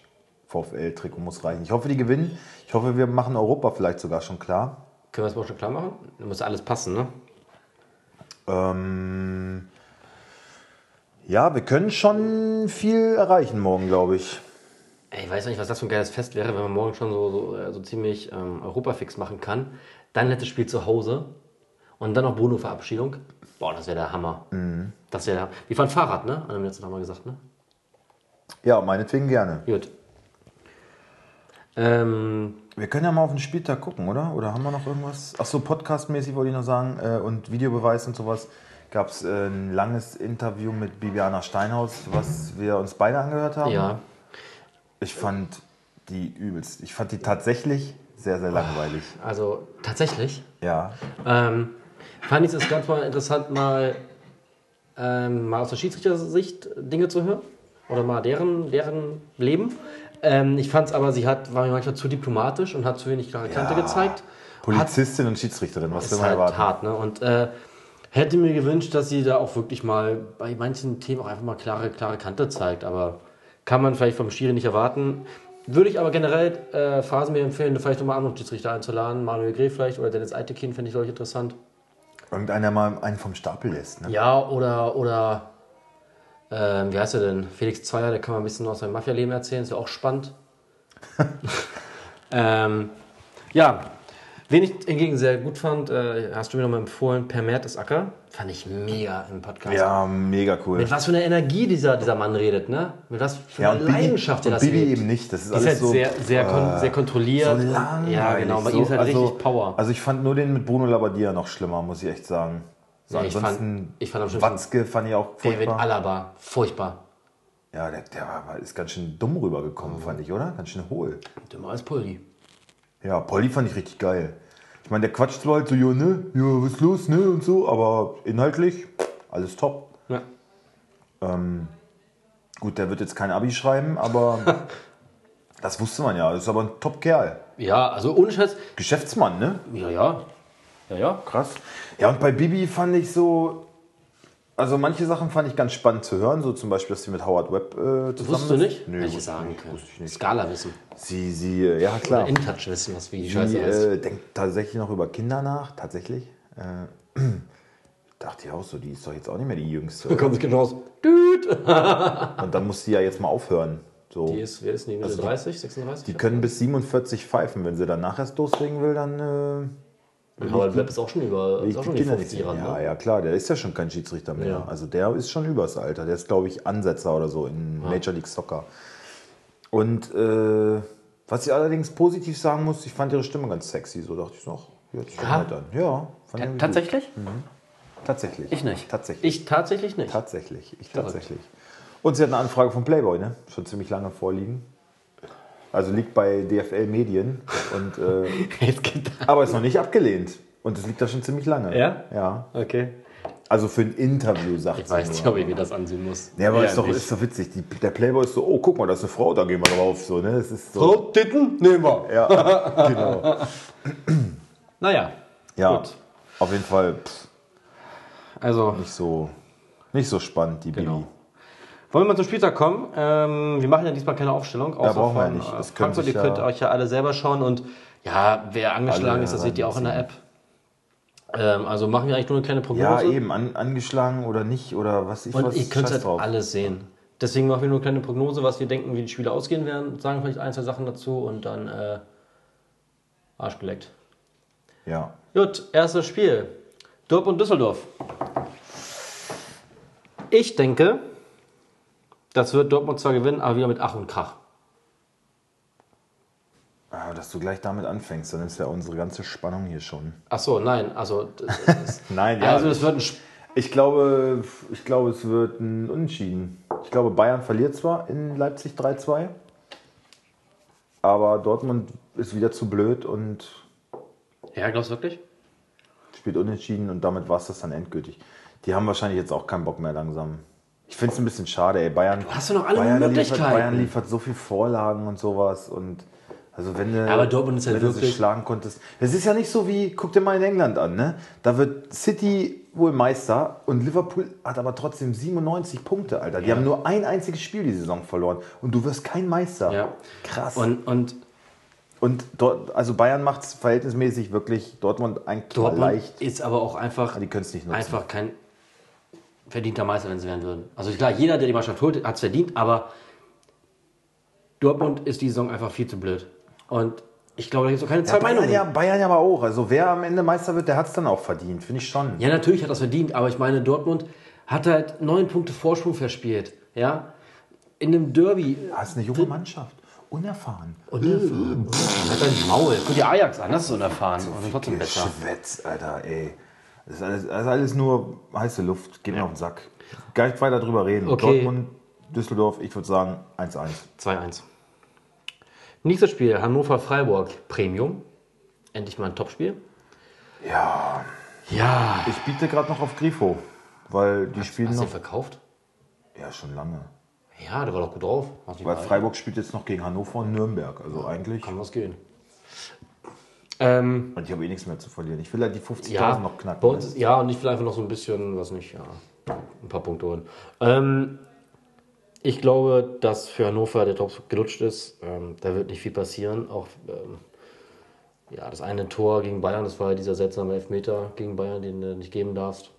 VfL-Trikot muss reichen. Ich hoffe, die gewinnen. Ich hoffe, wir machen Europa vielleicht sogar schon klar. Können wir das mal schon klar machen? Da muss alles passen, ne? Ähm, ja, wir können schon viel erreichen morgen, glaube ich. Ey, ich weiß nicht, was das für ein geiles Fest wäre, wenn man morgen schon so, so, äh, so ziemlich ähm, Europafix machen kann. Dann letztes Spiel zu Hause und dann noch Bruno-Verabschiedung. Boah, das wäre der Hammer. Mhm. Das wäre der Wir fahren Fahrrad, ne? An dem letzten mal gesagt, ne? Ja, meinetwegen gerne. Gut. Ähm, Wir können ja mal auf den Spieltag gucken, oder? Oder haben wir noch irgendwas? Achso, podcastmäßig wollte ich noch sagen. Äh, und Videobeweis und sowas. Gab es äh, ein langes Interview mit Bibiana Steinhaus, was wir uns beide angehört haben. ja. Ich fand die übelst. Ich fand die tatsächlich sehr, sehr langweilig. Also tatsächlich. Ja. Ähm, fand ich es ganz mal interessant, mal, ähm, mal aus der Schiedsrichtersicht Dinge zu hören. Oder mal deren, deren Leben. Ähm, ich fand es aber, sie hat, war mir manchmal zu diplomatisch und hat zu wenig klare Kante Ja. gezeigt. Polizistin und Schiedsrichterin, was Ist man halt erwarten? hart, ne? Und äh, hätte mir gewünscht, dass sie da auch wirklich mal bei manchen Themen auch einfach mal klare, klare Kante zeigt. Aber kann man vielleicht vom Schiri nicht erwarten. Würde ich aber generell äh, Phasen mir empfehlen, vielleicht nochmal andere Schiedsrichter einzuladen. Manuel Greh vielleicht oder Dennis Eitekin fände ich, glaube ich, interessant. Irgendeiner mal einen vom Stapel lässt. Ne? Ja, oder, oder ähm, wie heißt er denn? Felix Zweier, der kann mal ein bisschen aus seinem Mafia-Leben erzählen, ist ja auch spannend. ähm, ja, wen ich hingegen sehr gut fand, äh, hast du mir nochmal empfohlen, Per Mertesacker. Fand ich mega im Podcast. Ja, mega cool. Mit was für einer Energie dieser, dieser Mann redet, ne? Mit was für Ja, einer Leidenschaft er das Bibi lebt. eben nicht. Das ist Die ist alles halt so, sehr, sehr, kon äh, sehr kontrolliert. so langweilig. ja, genau. Bei ihm ist halt also, richtig Power. Also ich fand nur den mit Bruno Labbadia noch schlimmer, muss ich echt sagen. So, Ja, ich fand- ich fand am schlimmsten Watzke fand ich auch David furchtbar. Alaba, furchtbar. Ja, der, der war, ist ganz schön dumm rübergekommen, fand ich, oder? Ganz schön hohl. Dümmer als Pulli. Ja, Polly fand ich richtig geil. Ich meine, der quatscht zwar halt so, ja, ne? Ja, was ist los, ne? Und so, aber inhaltlich alles top. Ja. Gut, der wird jetzt kein Abi schreiben, aber das wusste man ja. Das ist aber ein Top-Kerl. ja, also ohne Scheiß. Geschäftsmann, ne? Ja, ja. Ja, ja. Krass. Ja, und bei Bibi fand ich so, also manche Sachen fand ich ganz spannend zu hören, so zum Beispiel, dass sie mit Howard Webb äh, zusammen Wusstest du ist. nicht? Nö, wusste sagen nicht, können. Skala wissen. Sie, sie, äh, ja klar. Oder InTouch wissen, was wie die Scheiße äh, denkt tatsächlich noch über Kinder nach, tatsächlich. Äh, dachte ich auch so, die ist doch jetzt auch nicht mehr die Jüngste. oder? Kommt genau so. Dude. Und dann muss sie ja jetzt mal aufhören. So. Die ist, wer ist denn die, Also die- 30, 36? Die können bis 47 pfeifen. Wenn sie danach erst loslegen will, dann äh, Aber der Web ist auch schon über, ist auch schon die Kinder nicht 50 sehen. ran, Ja, ne? ja, klar, der ist ja schon kein Schiedsrichter mehr. Ja. Also der ist schon übers Alter. Der ist, glaube ich, Ansetzer oder so in Major League Soccer. Und äh, was ich allerdings positiv sagen muss, ich fand ihre Stimme ganz sexy. So dachte ich noch, hört sich Ja? nett an. Ja, fand ich irgendwie Tatsächlich? Gut. Tatsächlich. Ich nicht. Tatsächlich. Ich tatsächlich nicht. Tatsächlich, ich tatsächlich. Und sie hat eine Anfrage vom Playboy, ne? Schon ziemlich lange vorliegen. Also liegt bei DFL Medien. Und, äh, Jetzt geht aber ist noch nicht abgelehnt. Und es liegt da schon ziemlich lange. Ja? Ja. Okay. Also für ein Interview, sagt Ich sie weiß nur. nicht, ob ich mir das ansehen muss. Ja, aber ist, doch, nicht. ist doch witzig. Die, der Playboy ist so, oh, guck mal, da ist eine Frau, da gehen wir drauf. So, ne? Ist so. Frau Titten? Nehmen wir. Ja, genau. Naja. Ja, Gut. auf jeden Fall pff, Also, nicht, so, nicht so spannend, die Genau. Bibi. Wollen wir mal zum Spieltag kommen? Ähm, wir machen ja diesmal keine Aufstellung. Außer brauchen wir von, ja nicht. äh, Das können Frankfurt. Ihr könnt ja- euch ja alle selber schauen. Und ja, wer angeschlagen Alle ist, das seht ihr auch in der App. Ähm, also machen wir eigentlich nur eine kleine Prognose. Ja, eben, an, angeschlagen oder nicht oder was ich Und was. ihr könnt scheiß halt drauf. alles sehen. Deswegen machen wir nur eine kleine Prognose, was wir denken, wie die Spiele ausgehen werden. Sagen vielleicht ein, zwei Sachen dazu und dann äh, Arsch geleckt. Ja. Gut, erstes Spiel. Dortmund-Düsseldorf. Ich denke, das wird Dortmund zwar gewinnen, aber wieder mit Ach und Krach. Ah, dass du gleich damit anfängst, dann ist ja unsere ganze Spannung hier schon. Ach so, nein, also das, Nein, also es wird ein Sp ich glaube, ich glaube, es wird ein Unentschieden. Ich glaube, Bayern verliert zwar in Leipzig 3-2, aber Dortmund ist wieder zu blöd und Ja, glaubst du wirklich? spielt unentschieden und damit war es das dann endgültig. Die haben wahrscheinlich jetzt auch keinen Bock mehr langsam. Ich finde es ein bisschen schade, ey. Bayern, hast du noch alle Bayern Möglichkeiten. Liefert, Bayern liefert so viel Vorlagen und sowas und also wenn du, Aber Dortmund ist halt wenn du sie wirklich- schlagen konntest. Es ist ja nicht so wie, guck dir mal in England an, ne? Da wird City wohl Meister und Liverpool hat aber trotzdem 97 Punkte, Alter. Die haben nur ein einziges Spiel die Saison verloren und du wirst kein Meister. Ja. Krass. Und, Und, und dort, also Bayern macht es verhältnismäßig wirklich Dortmund eigentlich Dortmund leicht. ist aber auch einfach, Die können es nicht nutzen. einfach kein verdienter Meister, wenn sie werden würden. Also klar, jeder, der die Mannschaft holt, hat es verdient, aber Dortmund ist die Saison einfach viel zu blöd. Und ich glaube, da gibt es auch keine zwei Ja, Bayern, Meinungen. ja, Bayern ja aber auch. Also wer am Ende Meister wird, der hat es dann auch verdient, finde ich schon. Ja, natürlich hat das verdient, aber ich meine, Dortmund hat halt neun Punkte Vorsprung verspielt. Ja? In einem Derby. Das ist eine junge Mannschaft. Unerfahren. Unerfahren. Halt dein Maul. Guck dir Ajax an, das ist unerfahren. Und sind trotzdem besser. Schwätz, Alter, ey. Das ist alles, das ist alles nur heiße Luft. Geht mir auf den Sack. Gar nicht weiter drüber reden. Okay. Dortmund, Düsseldorf, ich würde sagen 1-1. 2-1. Nächstes Spiel, Hannover-Freiburg Premium. Endlich mal ein Topspiel. Ja, Ja. ich biete gerade noch auf Grifo, weil die spielen Hast du noch. verkauft? Ja, schon lange. Ja, der war doch gut drauf. Hast Weil? Freiburg spielt jetzt noch gegen Hannover und Nürnberg. Also eigentlich. Kann was gehen. Ähm, Und ich habe eh nichts mehr zu verlieren. Ich will halt die 50.000 ja, noch knacken. bei uns ja, und ich will einfach noch so ein bisschen, was nicht, ja, ein paar Punkte holen. Ähm, ich glaube, dass für Hannover der Drops gelutscht ist. Ähm, da wird nicht viel passieren. Auch ähm, ja, das eine Tor gegen Bayern, das war ja dieser seltsame Elfmeter gegen Bayern, den du nicht geben darfst.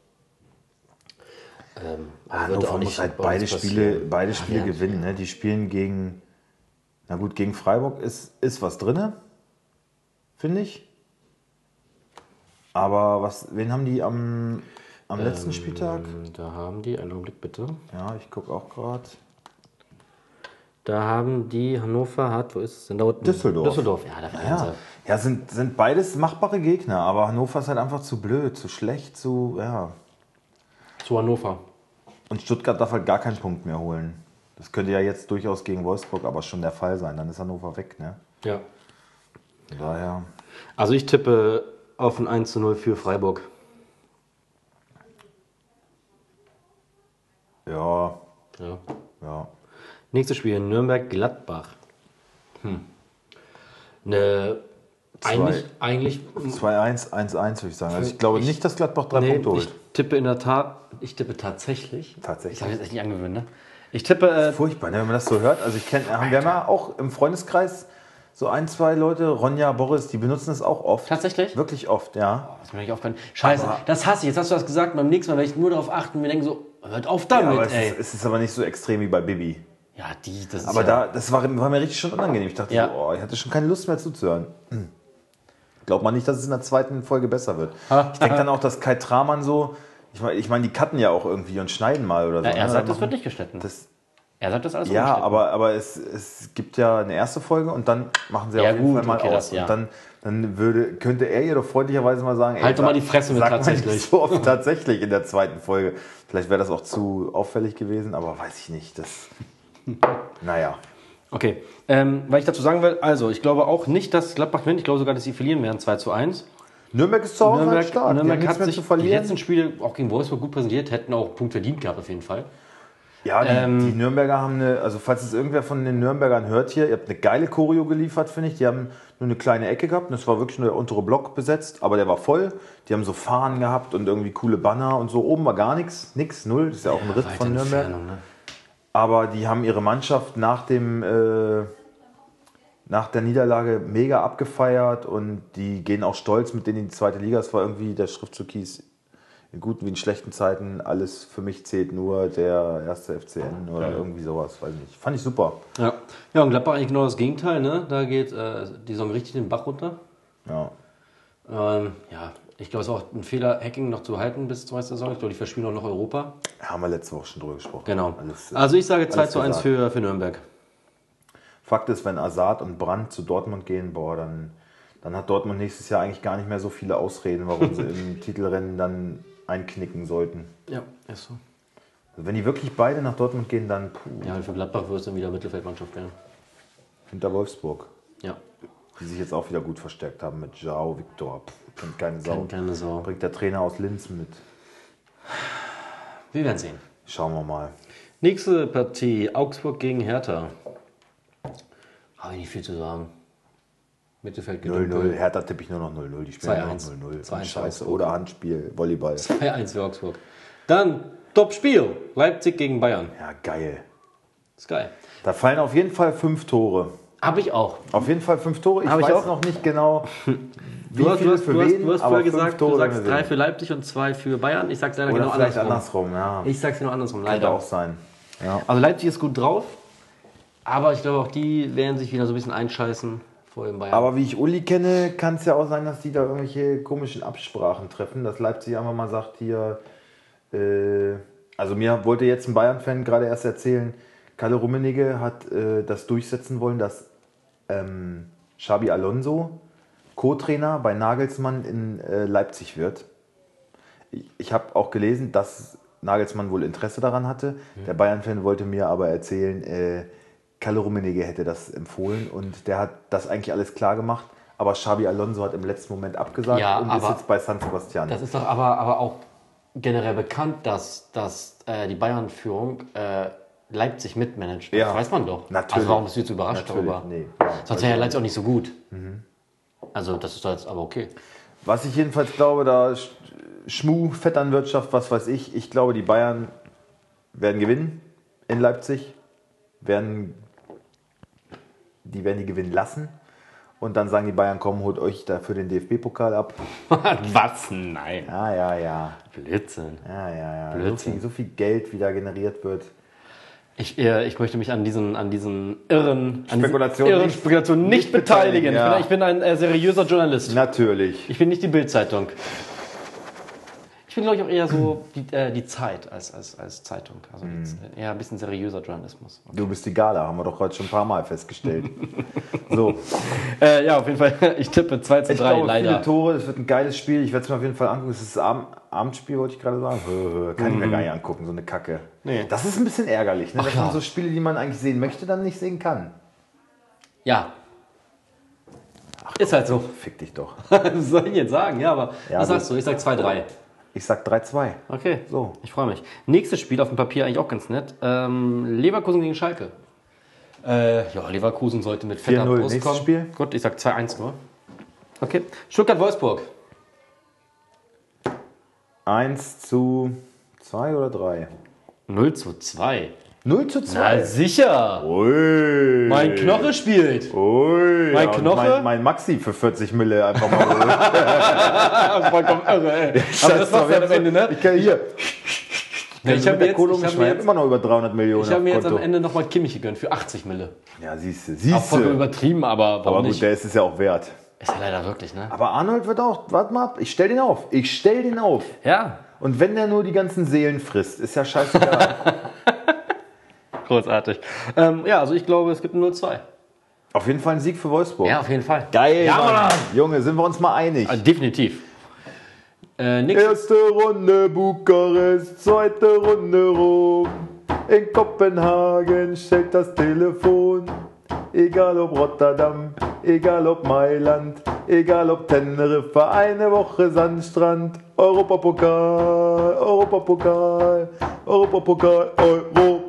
Ähm, Hannover auch nicht muss halt beide Spiele, beide Spiele ja. gewinnen. Ne? Die spielen gegen, na gut, gegen Freiburg ist, ist was drin, finde ich. Aber was, wen haben die am, am letzten Spieltag? Ähm, Da haben die, einen Augenblick bitte. Ja, ich gucke auch gerade. Da haben die, Hannover hat, wo ist es denn? Da unten. Düsseldorf. Düsseldorf, ja, da Ja, ja sind, sind beides machbare Gegner, aber Hannover ist halt einfach zu blöd, zu schlecht, zu, ja. Zu Hannover. Und Stuttgart darf halt gar keinen Punkt mehr holen. Das könnte ja jetzt durchaus gegen Wolfsburg aber schon der Fall sein. Dann ist Hannover weg, ne? Ja. Daher. Also ich tippe auf ein 1 zu 0 für Freiburg. Ja, Ja. ja. Nächstes Spiel, Nürnberg-Gladbach. Hm. Ne, eigentlich, eigentlich 2-1, 1-1 würde ich sagen. Also ich glaube nicht, dass Gladbach drei nee, Punkte holt. ich tippe in der Tat, ich tippe tatsächlich. Tatsächlich. Ich habe jetzt echt nicht angewöhnt, ne? Ich tippe, äh, Furchtbar, ne, wenn man das so hört. Also ich kenne, wir haben ja auch im Freundeskreis so ein, zwei Leute, Ronja, Boris, die benutzen das auch oft. Tatsächlich? Wirklich oft, ja. das ist mir nicht aufgefallen. Scheiße, Aber- das hasse ich. Jetzt hast du das gesagt. Beim nächsten Mal werde ich nur darauf achten und mir denken so, hört auf ja damit, aber es ey. ist, es ist aber nicht so extrem wie bei Bibi. ja, die, das ist Aber ja, da, das war, war mir richtig schon unangenehm. Ich dachte, Ja. so, oh, ich hatte schon keine Lust mehr zuzuhören. Hm. Glaubt man nicht, dass es in der zweiten Folge besser wird. ich denke dann auch, dass Kai Tramann so, ich meine, ich mein, die cutten ja auch irgendwie und schneiden mal oder so. Ja, er ne? sagt, das wird nicht geschnitten. das, er sagt das alles Ja, aber, aber es, es gibt ja eine erste Folge und dann machen sie Ja, auf jeden gut, Fall mal okay, aus. das, ja. Und dann, dann würde, könnte er ihr doch freundlicherweise mal sagen, Halt doch mal die Fresse mit tatsächlich. so oft tatsächlich in der zweiten Folge. Vielleicht wäre das auch zu auffällig gewesen, aber weiß ich nicht. Das, naja. Okay, ähm, weil ich dazu sagen will, also ich glaube auch nicht, dass Gladbach gewinnt. Ich glaube sogar, dass sie verlieren werden 2 zu 1. Nürnberg ist zu Hause halt Nürnberg, stark. Nürnberg hat sich die letzten Spiele auch gegen Wolfsburg gut präsentiert, hätten auch einen Punkt verdient gehabt auf jeden Fall. Ja, die, Ähm, die Nürnberger haben eine, also falls es irgendwer von den Nürnbergern hört hier, ihr habt eine geile Choreo geliefert, finde ich. Die haben nur eine kleine Ecke gehabt und es war wirklich nur der untere Block besetzt, aber der war voll. Die haben so Fahnen gehabt und irgendwie coole Banner und so. Oben war gar nichts, nix, null. Das ist ja auch ein Ritt von Nürnberg. Ne? Aber die haben ihre Mannschaft nach dem äh, nach der Niederlage mega abgefeiert und die gehen auch stolz mit denen in die zweite Liga. Es war irgendwie der Schriftzug hieß in guten wie in schlechten Zeiten alles für mich zählt nur der erste FCN oder irgendwie sowas, weiß nicht. Fand ich super. Ja. ja, und Gladbach eigentlich genau das Gegenteil. Ne? Da geht äh, die Saison richtig den Bach runter. Ja. Ähm, ja, ich glaube, es ist auch ein Fehler, Hacking noch zu halten bis zur Saison. Ich glaube, die verspielen auch noch Europa. Haben wir letzte Woche schon drüber gesprochen. Genau. Alles, äh, also ich sage 2 alles zu 1 gesagt. für, für Nürnberg. Fakt ist, wenn Azad und Brandt zu Dortmund gehen, boah, dann, dann hat Dortmund nächstes Jahr eigentlich gar nicht mehr so viele Ausreden, warum sie im Titelrennen dann einknicken sollten. Ja, ist so. Also wenn die wirklich beide nach Dortmund gehen, dann puh, Ja, und für Gladbach wird es dann wieder Mittelfeldmannschaft werden. hinter Wolfsburg, Ja, die sich jetzt auch wieder gut verstärkt haben mit Jao, Viktor. Pff, Kennt keine Sau. keine, keine Sau. Bringt der Trainer aus Linz mit. Wir werden sehen. Schauen wir mal. Nächste Partie, Augsburg gegen Hertha. Habe ich nicht viel zu sagen. Mittelfeld 0-0. Hertha tippe ich nur noch 0-0. Die spielen nur noch 2-1. 0-0. 2-1 Scheiße. Oder Handspiel, Volleyball. 2-1 für Augsburg. Dann Top-Spiel. Leipzig gegen Bayern. Ja, geil. Ist geil. Da fallen auf jeden Fall fünf Tore. Habe ich auch. Auf jeden Fall fünf Tore. Ich Hab ich weiß auch. noch nicht genau, wie Du hast, du viele hast, für du hast, wen, du hast aber vorher fünf gesagt, Tore du sagst drei für Leipzig und zwei für Bayern. Ich sag's leider Oder genau vielleicht andersrum. andersrum, ja. Ich sag's genau andersrum, Könnte leider. auch sein. Ja. Also Leipzig ist gut drauf, aber ich glaube auch die werden sich wieder so ein bisschen einscheißen vor Bayern. Aber wie ich Uli kenne, kann es ja auch sein, dass die da irgendwelche komischen Absprachen treffen, dass Leipzig einfach mal sagt, hier, äh, also mir wollte jetzt ein Bayern-Fan gerade erst erzählen, Kalle Rummenigge hat äh, das durchsetzen wollen, dass ähm, Xabi Alonso Co-Trainer bei Nagelsmann in äh, Leipzig wird. Ich, ich habe auch gelesen, dass Nagelsmann wohl Interesse daran hatte. Der Bayern-Fan wollte mir aber erzählen, äh, Kalle Rummenigge hätte das empfohlen und der hat das eigentlich alles klar gemacht. Aber Xabi Alonso hat im letzten Moment abgesagt Ja, und ist jetzt bei San Sebastian. das ist doch aber, aber auch generell bekannt, dass, dass äh, die Bayern-Führung äh, Leipzig mitmanagt. Das Ja. weiß man doch. Natürlich. Also warum bist du jetzt überrascht Natürlich, darüber? nee. Ja, Sonst wäre ja Leipzig auch nicht so gut. Mhm. Also das ist doch jetzt aber okay. Was ich jedenfalls glaube, da Sch- Schmu, Vetternwirtschaft, was weiß ich, ich glaube, die Bayern werden gewinnen in Leipzig, werden, die werden die gewinnen lassen und dann sagen die Bayern, komm, holt euch dafür den DFB-Pokal ab. Was? Nein. Ja, ja, ja, Blödsinn. ja, ja, ja. So Blödsinn. viel, so viel Geld, wie da generiert wird. Ich, äh, ich möchte mich an diesen, an diesen irren an Spekulation diesen irren nicht- Spekulationen nicht, nicht beteiligen. beteiligen, ja. Ich bin, ich bin ein äh, seriöser Journalist. Natürlich. Ich bin nicht die Bildzeitung. Ich bin, glaube ich, auch eher so die, äh, die Zeit als, als, als Zeitung. Also Mhm. jetzt eher ein bisschen seriöser Journalismus. Du bist die Gala, haben wir doch heute schon ein paar Mal festgestellt. so, Äh, ja, auf jeden Fall. Ich tippe 2 zu Ich 3, glaube, leider. viele Tore, es wird ein geiles Spiel. Ich werde es mir auf jeden Fall angucken. Es ist das Abend, Abendspiel, wollte ich gerade sagen. Kann ich mir gar nicht angucken, so eine Kacke. Mhm. Nee. Das ist ein bisschen ärgerlich, ne? dass ja. man so Spiele, die man eigentlich sehen möchte, dann nicht sehen kann. Ja. ist halt so. Fick dich doch. Was soll ich jetzt sagen? Ja, aber Ja, was sagst du? Ich sag 2-3. Ich sag 3-2. Okay, So. Ich freue mich. Nächstes Spiel auf dem Papier eigentlich auch ganz nett. Ähm, Leverkusen gegen Schalke. Äh, ja, Leverkusen sollte mit fetter 4-0. Brust Nächstes kommen. Spiel? Gut, ich sag 2-1 nur. Okay. Stuttgart-Wolfsburg. 1 zu 2 oder 3? 0 zu 2. 0 zu 2. Na sicher. Ui. Mein Knoche spielt. Ui. Mein und Knoche? Mein, mein Maxi für 40 Mille einfach mal. Vollkommen irre, ey. Aber das war's dann am Ende, ne? Ich kann hier. Ja, ich habe mir, jetzt- Kohle ich hab mir, jetzt- immer noch über 300 Millionen. ich hab mir jetzt am. Ende nochmal Kimmich gegönnt für 80 Mille. Ja, siehst du, siehst vollkommen übertrieben, aber warum Aber gut, nicht? der ist es ja auch wert. Ist ja leider wirklich, ne? Aber Arnold wird auch, warte mal ab, ich stell den auf. Ich stell den auf. Ja, Und wenn der nur die ganzen Seelen frisst, ist ja scheißegal. großartig. Ähm, ja, also ich glaube, es gibt ein 0-2. auf jeden Fall ein Sieg für Wolfsburg. Ja, auf jeden Fall. Geil, Ja, Mann. Mann. Junge, sind wir uns mal einig. Also definitiv. Äh. Erste Runde Bukarest, zweite Runde Rom. In Kopenhagen stellt das Telefon. Egal ob Rotterdam, egal ob Mailand, egal ob Teneriffa, eine Woche Sandstrand. Europapokal, Europapokal, Europapokal, Europapokal.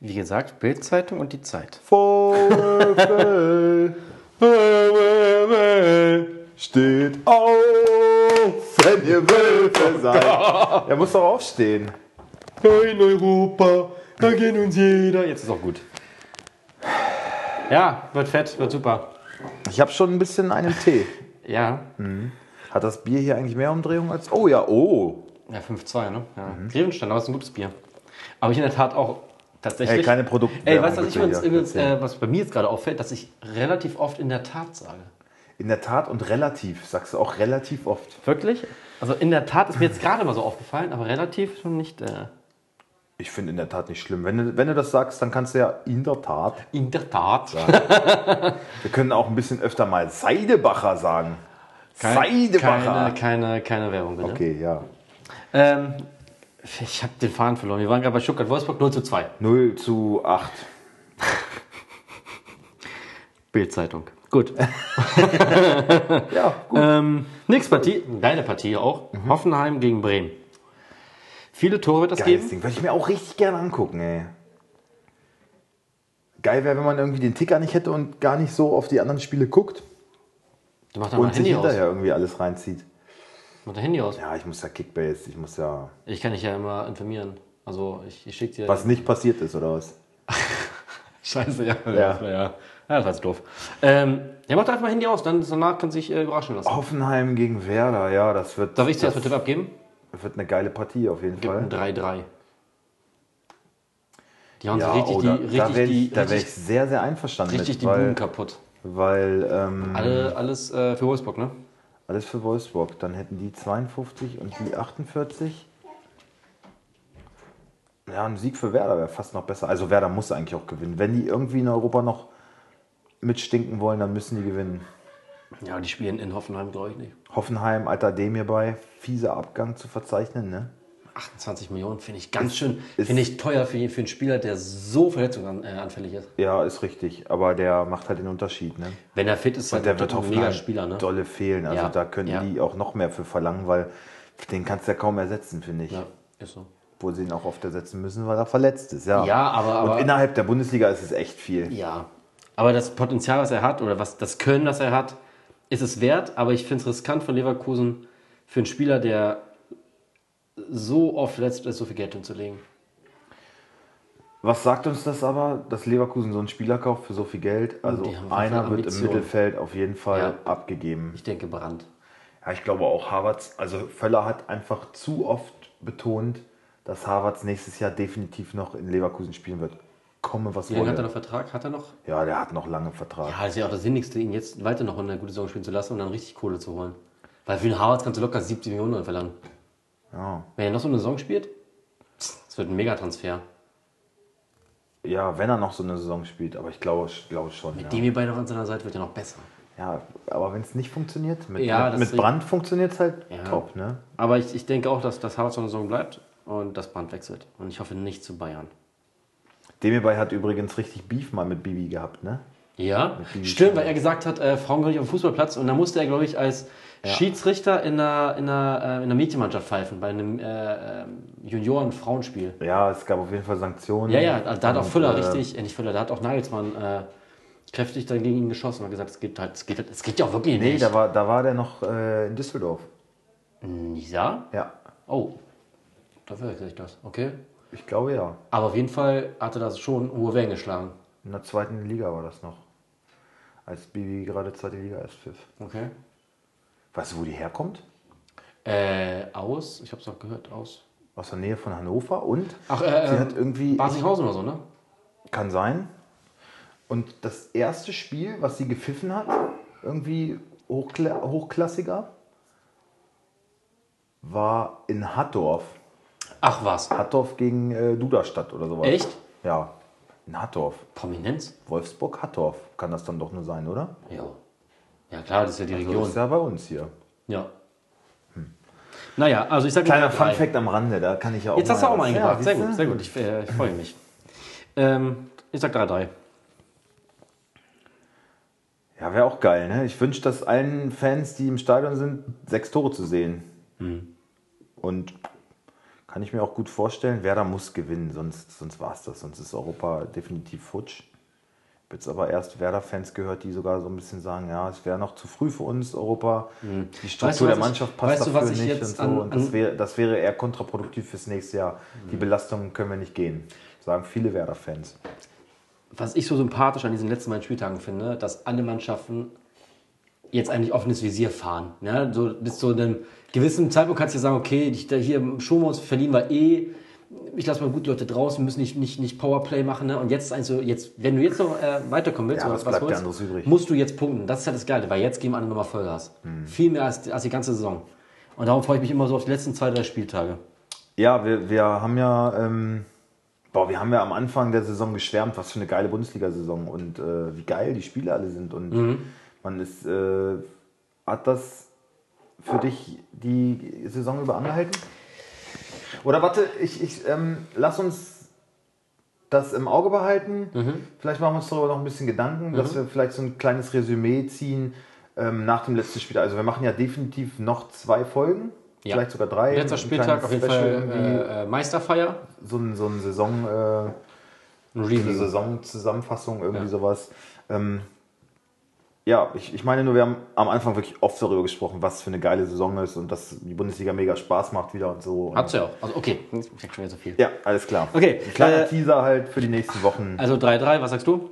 Wie gesagt, Bildzeitung und die Zeit. VfL, steht auf, wenn ihr Wölfe seid. Er muss doch aufstehen. In Europa, da geht uns jeder. Jetzt ist auch gut. Ja, wird fett, wird super. Ich habe schon ein bisschen einen Tee. Ja, Hat das Bier hier eigentlich mehr Umdrehung als. Oh ja, oh. ja 5-2, ne? Ja. Grevenstein, aber ist ein gutes Bier. Aber ich in der Tat auch tatsächlich. Ey, keine Produkte. Ey, weißt du, was, bitte übrigens, erzählen. äh, was bei mir jetzt gerade auffällt, dass ich relativ oft in der Tat sage. In der Tat und relativ, sagst du auch relativ oft. Wirklich? Also in der Tat ist mir jetzt gerade mal so aufgefallen, aber relativ schon nicht. Äh, Ich finde in der Tat nicht schlimm. Wenn du, wenn du das sagst, dann kannst du ja in der Tat. in der Tat. Wir können auch ein bisschen öfter mal Seidebacher sagen. Seidebacher. Keine, keine, keine Werbung, bitte. Okay, ja. Ähm, ich habe den Faden verloren. Wir waren gerade bei Stuttgart-Wolfsburg 0 zu 2. 0 zu 8. Bildzeitung. Gut. Ja, gut. ähm, nächste Partie, geile Partie auch. Hoffenheim gegen Bremen. Viele Tore wird das Geiles geben. Ding. Würde ich mir auch richtig gerne angucken, ey. Geil wäre, wenn man irgendwie den Ticker nicht hätte und gar nicht so auf die anderen Spiele guckt Du machst da mal und sich Handy aus. hinterher irgendwie alles reinzieht. Mach dein Handy aus. Ja, ich muss ja Kickbase, ich muss ja. Ich kann dich ja immer informieren. Also ich, ich schicke dir. Was nicht passiert ist, oder was? Scheiße, ja. Ja. Ja, ja. das war jetzt doof. Ähm, ja, mach doch einfach mal Handy aus, dann danach kann sich äh, überraschen lassen. Hoffenheim gegen Werder, ja, das wird, Darf ich dir das erstmal Tipp abgeben? wird eine geile Partie auf jeden Fall. ein 3-3. Die hauen Ja, sich richtig oh, da, die, da richtig wäre die, ich, da wär ich richtig, sehr, sehr einverstanden richtig mit, die Buden kaputt. weil ähm, Alle, alles äh, für Wolfsburg, ne? Alles für Wolfsburg. Dann hätten die 52 und die 48. Ja, ein Sieg für Werder wäre fast noch besser. Also Werder muss eigentlich auch gewinnen. Wenn die irgendwie in Europa noch mitstinken wollen, dann müssen die gewinnen. Ja, die spielen in Hoffenheim, glaube ich nicht. Hoffenheim, alter Demir bei, fieser Abgang zu verzeichnen, ne? 28 Millionen finde ich ganz schön, finde ich teuer für, für einen Spieler, der so verletzungsanfällig ist. Ja, ist richtig. Aber der macht halt den Unterschied, ne? Wenn er fit ist, Und der wird ein Hoffenheim mega Spieler, ne? dolle fehlen. Also Ja, da könnten ja. die auch noch mehr für verlangen, weil den kannst du ja kaum ersetzen, finde ich. Ja, ist so. Wo sie ihn auch oft ersetzen müssen, weil er verletzt ist. Ja, Ja, aber- aber- Und innerhalb der Bundesliga ist es echt viel. Ja, aber das Potenzial, was er hat, oder was das Können, das er hat, ist es wert. Aber ich finde es riskant von Leverkusen für einen Spieler, der so oft verletzt ist, so viel Geld hinzulegen. Was sagt uns das aber, dass Leverkusen so einen Spieler kauft für so viel Geld? Also einer wird im. Mittelfeld auf jeden Fall Ja. abgegeben. Ich denke, Brand. Ja, ich glaube auch Havertz, also Völler hat einfach zu oft betont, dass Havertz nächstes Jahr definitiv noch in Leverkusen spielen wird. Komme, was Wie lange hat er noch Vertrag? Hat er noch? Ja, der hat noch lange Vertrag. Ja, das ist ja auch das Sinnigste, ihn jetzt weiter noch eine gute Saison spielen zu lassen und dann richtig Kohle zu holen. Weil für den Harvard kannst du locker 70 Millionen verlangen. Ja. Wenn er noch so eine Saison spielt, das wird ein Megatransfer. Ja, wenn er noch so eine Saison spielt, aber ich glaube, ich glaube schon. Ja. Demi beide auf seiner Seite wird ja noch besser. ja, aber wenn es nicht funktioniert, mit, Ja, mit, mit Brand funktioniert es halt Ja. top, ne? Aber ich, ich denke auch, dass das Harvard so eine Saison bleibt und das Brand wechselt. Und ich hoffe nicht zu Bayern. Demirbay hat übrigens richtig Beef mal mit Bibi gehabt, ne? Ja, stimmt, weil er gesagt hat, äh, Frauen gehören nicht auf dem Fußballplatz und da musste er, glaube ich, als Schiedsrichter in einer, in, einer, äh, in einer Mädchenmannschaft pfeifen, bei einem äh, äh, Junioren-Frauenspiel. Ja, es gab auf jeden Fall Sanktionen. Ja, ja, da hat auch Füller äh, richtig, äh, nicht Füller, da hat auch Nagelsmann äh, kräftig dann gegen ihn geschossen und hat gesagt, es geht halt, es geht, es geht ja auch wirklich Nee, nicht. da war, da war der noch äh, in Düsseldorf. Nisa? Ja, Oh, da verwechsel ich das. Okay. ich glaube ja. Aber auf jeden Fall hatte das schon hohe Wellen geschlagen. In der zweiten Liga war das noch. Als Bibi gerade zweite Liga erst pfiff. Okay. Weißt du, wo die herkommt? Äh, aus, ich hab's auch gehört, aus. Aus der Nähe von Hannover und Ach, äh, sie äh, hat irgendwie. Barsinghausen oder so, ne? Kann sein. Und das erste Spiel, was sie gepfiffen hat, irgendwie Hochkla hochklassiger, war in Hattorf. Ach was. Hattorf gegen äh, Duderstadt oder sowas. Echt? Ja, in Hattorf. Prominenz? Wolfsburg, Hattorf kann das dann doch nur sein, oder? Ja. Ja klar, das ist ja die So Region. ist ja bei uns hier. Ja. Naja, also ich sag Kleiner drei. Funfact am Rande, da kann ich ja auch Jetzt hast du auch mal eingebracht. Ja, sehr gut, sehr gut. Ich, äh, ich freue mich. Ähm, ich sag 3-3. Ja, wäre auch geil, ne? Ich wünsche das allen Fans, die im Stadion sind, sechs Tore zu sehen. Mhm. Und kann ich mir auch gut vorstellen, Werder muss gewinnen, sonst, sonst war es das. Sonst ist Europa definitiv futsch. Ich habe jetzt aber erst Werder-Fans gehört, die sogar so ein bisschen sagen, ja, es wäre noch zu früh für uns, Europa. Die Mhm. Weißt Struktur du, was der Mannschaft passt weißt du, dafür was ich nicht jetzt und so. an- und das an- wäre, das wäre eher kontraproduktiv fürs nächste Jahr. Die Mhm. Belastung können wir nicht gehen, sagen viele Werder-Fans. Was ich so sympathisch an diesen letzten beiden Spieltagen finde, dass alle Mannschaften jetzt eigentlich offenes Visier fahren. Ja, so, bis zu einem gewissen Zeitpunkt kannst du ja sagen, okay, hier schon wir uns verlieren wir eh. Ich lasse mal gut Leute draußen, müssen nicht, nicht, nicht Powerplay machen. Ne? Und jetzt ist eigentlich so, jetzt, wenn du jetzt noch äh, weiterkommen willst, Ja, was bleibt holst, anderes übrig? musst du jetzt punkten. Das ist ja das Geile, weil jetzt geben alle nochmal Vollgas. Hm. Viel mehr als, als die ganze Saison. Und darum freue ich mich immer so auf die letzten zwei, drei Spieltage. Ja, wir, wir haben ja, ähm, boah, wir haben ja am Anfang der Saison geschwärmt, was für eine geile Bundesliga-Saison und äh, wie geil die Spiele alle sind. Und man ist, äh, hat das für dich die Saison über angehalten? Oder warte, ich, ich ähm, lass uns das im Auge behalten. Vielleicht machen wir uns darüber noch ein bisschen Gedanken, dass wir vielleicht so ein kleines Resümee ziehen ähm, nach dem letzten Spiel. Also wir machen ja definitiv noch zwei Folgen. Ja. Vielleicht sogar drei. Letzter Spieltag auf jeden Special Fall irgendwie äh, äh, Meisterfeier. so ein, so ein Saison, äh, Review. Saisonzusammenfassung, irgendwie Ja. sowas. Ähm, ja, ich, ich meine nur, wir haben am Anfang wirklich oft darüber gesprochen, was für eine geile Saison ist und dass die Bundesliga mega Spaß macht wieder und so. Hat's ja auch. Also okay, ich sag schon wieder so viel. Ja, alles klar. Okay, Ein kleiner äh, Teaser halt für die nächsten Wochen. Also 3-3, was sagst du?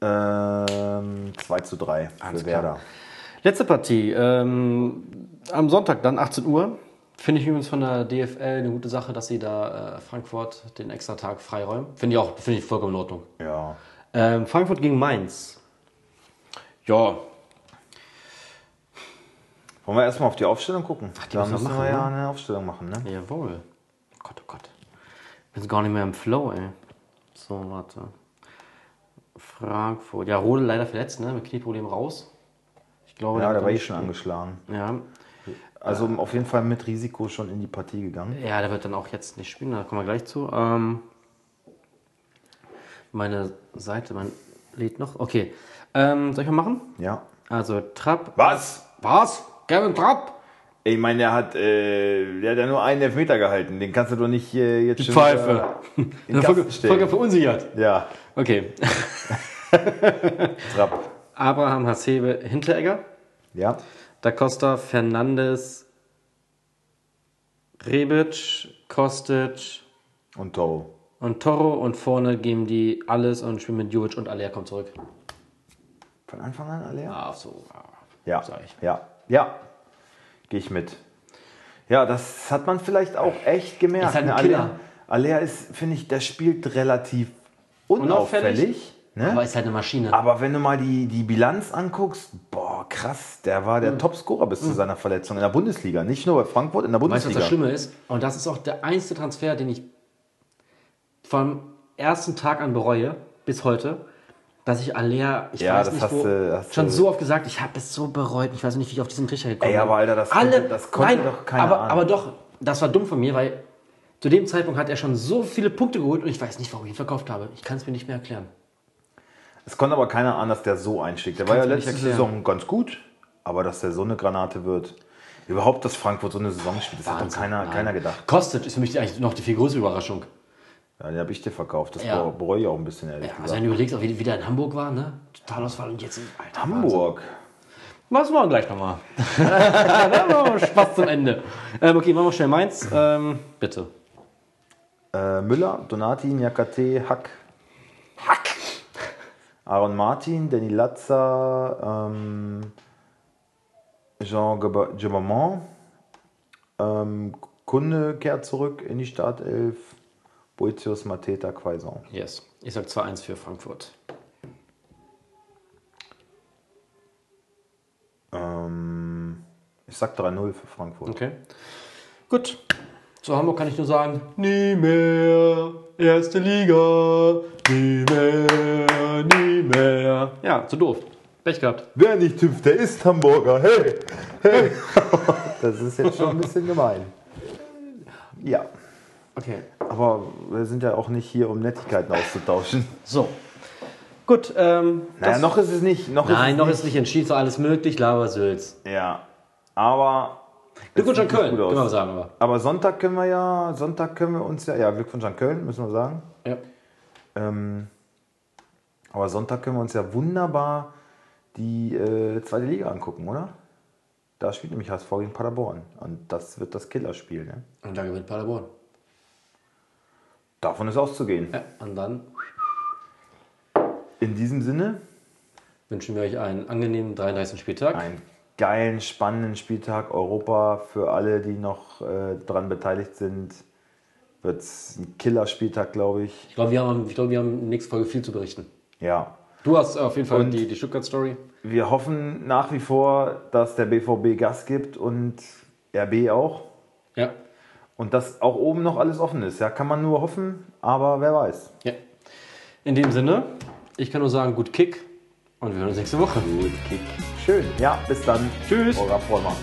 Ähm, 2 zu 3 Alles für klar. Werder. Letzte Partie. Ähm, am Sonntag dann 18 Uhr. Finde ich übrigens von der DFL eine gute Sache, dass sie da äh, Frankfurt den extra Tag freiräumen. Finde ich auch, finde ich vollkommen in Ordnung. Ja. Ähm, Frankfurt gegen Mainz. Ja, Wollen wir erstmal auf die Aufstellung gucken? die da müssen wir müssen wir machen, ja ne? eine Aufstellung machen, ne? jawohl. Gott, oh Gott. Wir sind gar nicht mehr im Flow, ey. So, warte. Frankfurt. Ja, Rode leider verletzt, ne? Mit Knieproblem raus. Ich glaube, Ja, der war eh schon angeschlagen. Ja, Also auf jeden Fall mit Risiko schon in die Partie gegangen. Ja, der wird dann auch jetzt nicht spielen, da kommen wir gleich zu. Ähm, meine Seite, mein lädt noch. Okay. Ähm, soll ich mal machen? Ja. Also Trapp. Was? Was? Kevin Trapp? Ich meine, der hat, äh, der hat ja nur einen Elfmeter gehalten. Den kannst du doch nicht äh, jetzt schon Pfeife. in Folge. Folge verunsichert. Ja, Okay. Trapp. Abraham Hasebe Hinteregger. Ja, Da Costa Fernandes. Rebic, Kostic und Toro. Und Toro. Und vorne geben die alles und spielen mit Jovic und Aller kommt zurück. Von Anfang an alle? Ah, so. Ja, Sag ich. ja, ja. Gehe ich mit. Ja, das hat man vielleicht auch echt gemerkt. Ist halt ein ne? Killer. Alea, Alea ist, finde ich, der spielt relativ Unauffällig, unauffällig. ne? Aber ist halt eine Maschine. Aber wenn du mal die, die Bilanz anguckst, boah, krass, der war der Topscorer bis zu seiner Verletzung in der Bundesliga. Nicht nur bei Frankfurt, in der Weißt du, was Bundesliga. das Schlimme ist? Und das ist auch der einzige Transfer, den ich vom ersten Tag an bereue, bis heute, dass ich Alea, ich Ja, weiß nicht, wo, du- schon so oft gesagt, ich habe es so bereut. Ich weiß nicht, wie ich auf diesen Trichter gekommen Ey, bin. aber Alter, das Alle, konnte- das konnte nein, doch keiner aber, aber doch, das war dumm von mir, weil zu dem Zeitpunkt hat er schon so viele Punkte geholt und ich weiß nicht, warum ich ihn verkauft habe. Ich kann es mir nicht mehr erklären. Es konnte aber keiner ahnen, dass der so einschlägt. Der war ja letzte. Saison ganz gut, aber dass der so eine Granate wird. Überhaupt, dass Frankfurt so eine Saison spielt, das hat doch Wahnsinn. keiner, Nein. keiner gedacht. Kostet ist für mich eigentlich noch die viel größere Überraschung. Ja, den habe ich dir verkauft. Das Ja. bereue ich auch ein bisschen, ehrlich Ja, also wenn du überlegst, auch wie, wie der in Hamburg war, ne? Totalausfall und jetzt in Alter, Hamburg. Was machen wir gleich nochmal? Spaß zum Ende. Ähm, okay, machen wir schnell meins. Ähm, bitte. Äh, Müller, Donati, Nyakate, Hack. Hack! Aaron Martin, Danny Latza, ähm, Jean Gabamont, ähm, Kunde kehrt zurück in die Startelf, Boetius, Mateta, Quaison. Yes. Ich sag 2-1 für Frankfurt. Ähm, ich sag 3-0 für Frankfurt. Okay. Gut. Zu Hamburg kann ich nur sagen, nie mehr erste Liga, nie mehr, nie mehr. Ja, zu doof. Pech gehabt. Wer nicht hüpft, der ist Hamburger. Hey, hey. das ist jetzt schon ein bisschen gemein. Ja, Okay. aber wir sind ja auch nicht hier, um Nettigkeiten auszutauschen. So. Gut, ähm. Naja, noch ist es nicht. Noch Nein, ist noch es ist nicht entschieden, so alles möglich, Labersülz. nicht. Ja, aber. Glückwunsch an Köln, können wir sagen, aber. Aber Sonntag können wir ja, Sonntag können wir uns ja, ja, Glückwunsch an Köln, müssen wir sagen. Ja. Ähm, aber Sonntag können wir uns ja wunderbar die äh, zweite Liga angucken, oder? Da spielt nämlich HSV gegen Paderborn. Und das wird das Killerspiel. Ne? Und da gewinnt Paderborn. Davon ist auszugehen. Ja, und dann In diesem Sinne, wünschen wir euch einen angenehmen 33. Spieltag. einen geilen, spannenden Spieltag Europa für alle, die noch äh, dran beteiligt sind. Wird es ein Killerspieltag, glaube ich. Ich glaube, wir haben, ich wir haben in der nächsten Folge viel zu berichten. Ja. Du hast auf jeden Fall Und- die, die Stuttgart-Story. Wir hoffen nach wie vor, dass der BVB Gas gibt und RB auch. Ja. Und dass auch oben noch alles offen ist. Ja, kann man nur hoffen, aber wer weiß. ja. In dem Sinne, ich kann nur sagen, gut Kick und wir hören uns nächste Woche. Gut, Kick. Schön. Ja, bis dann. Tschüss. Euer Vollmann.